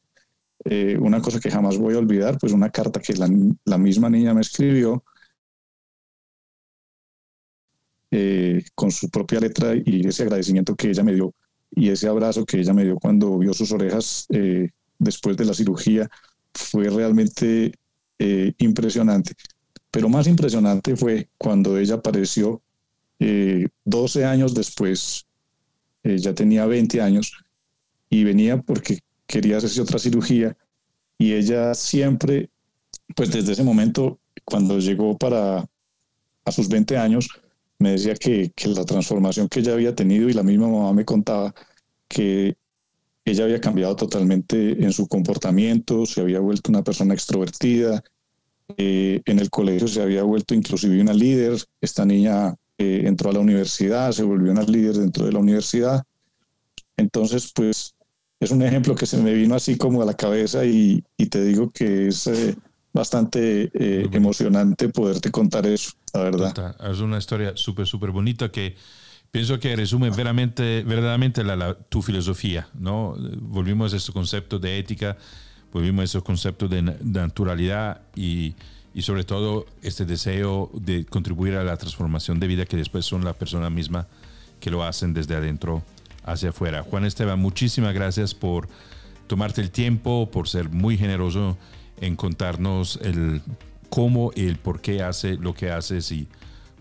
Eh, una cosa que jamás voy a olvidar, pues una carta que la, la misma niña me escribió eh, con su propia letra y ese agradecimiento que ella me dio y ese abrazo que ella me dio cuando vio sus orejas después de la cirugía fue realmente impresionante. Pero más impresionante fue cuando ella apareció eh, 12 años después, eh, ya tenía 20 años, y venía porque quería hacerse otra cirugía, y ella siempre, pues desde ese momento, cuando llegó para a sus 20 años, me decía que, la transformación que ella había tenido, y la misma mamá me contaba que ella había cambiado totalmente en su comportamiento, se había vuelto una persona extrovertida, eh, en el colegio se había vuelto inclusive una líder. Esta niña eh, entró a la universidad, se volvió una líder dentro de la universidad. Entonces, pues es un ejemplo que se me vino así como a la cabeza y, y te digo que es eh, bastante eh, emocionante poderte contar eso, la verdad. Es una historia súper, súper bonita que pienso que resume verdaderamente, verdaderamente la, la, tu filosofía, ¿no? Volvimos a este concepto de ética pues vimos esos conceptos de, naturalidad y, y, sobre todo este deseo de contribuir a la transformación de vida que después son la persona misma que lo hacen desde adentro hacia afuera. Juan Esteban, muchísimas gracias por tomarte el tiempo, por ser muy generoso en contarnos el cómo y el por qué hace lo que haces y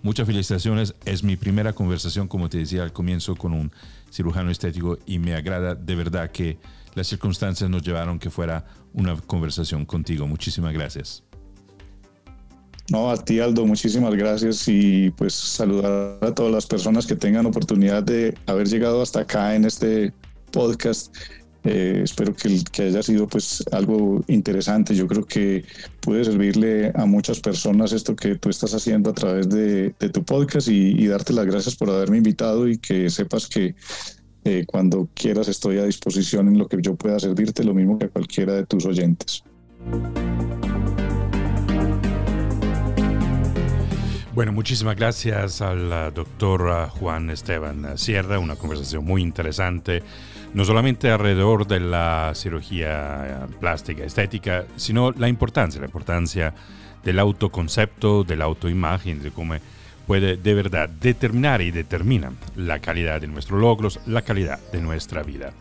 muchas felicitaciones. Es mi primera conversación, como te decía al comienzo, con un cirujano estético y me agrada de verdad que las circunstancias nos llevaron que fuera una conversación contigo. Muchísimas gracias. No, a ti Aldo, muchísimas gracias y pues saludar a todas las personas que tengan oportunidad de haber llegado hasta acá en este podcast. Eh, espero que, que, haya sido pues algo interesante. Yo creo que puede servirle a muchas personas esto que tú estás haciendo a través de, de tu podcast y, y, darte las gracias por haberme invitado y que sepas que eh, cuando quieras estoy a disposición en lo que yo pueda servirte, lo mismo que a cualquiera de tus oyentes. Bueno, muchísimas gracias al doctor Juan Esteban Sierra, una conversación muy interesante, no solamente alrededor de la cirugía plástica estética, sino la importancia, la importancia del autoconcepto, de la autoimagen, de cómo puede de verdad determinar y determina la calidad de nuestros logros, la calidad de nuestra vida.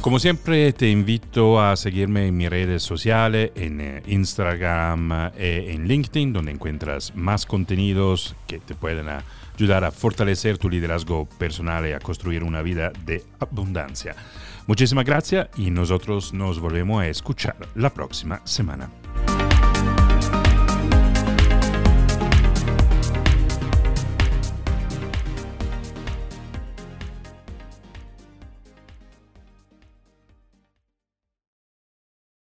Como siempre te invito a seguirme en mis redes sociales, en eh, Instagram e en LinkedIn, donde encuentras más contenidos que te pueden ayudar a fortalecer tu liderazgo personal y a construir una vida de abundancia. Muchísimas gracias y nosotros nos volvemos a escuchar la próxima semana.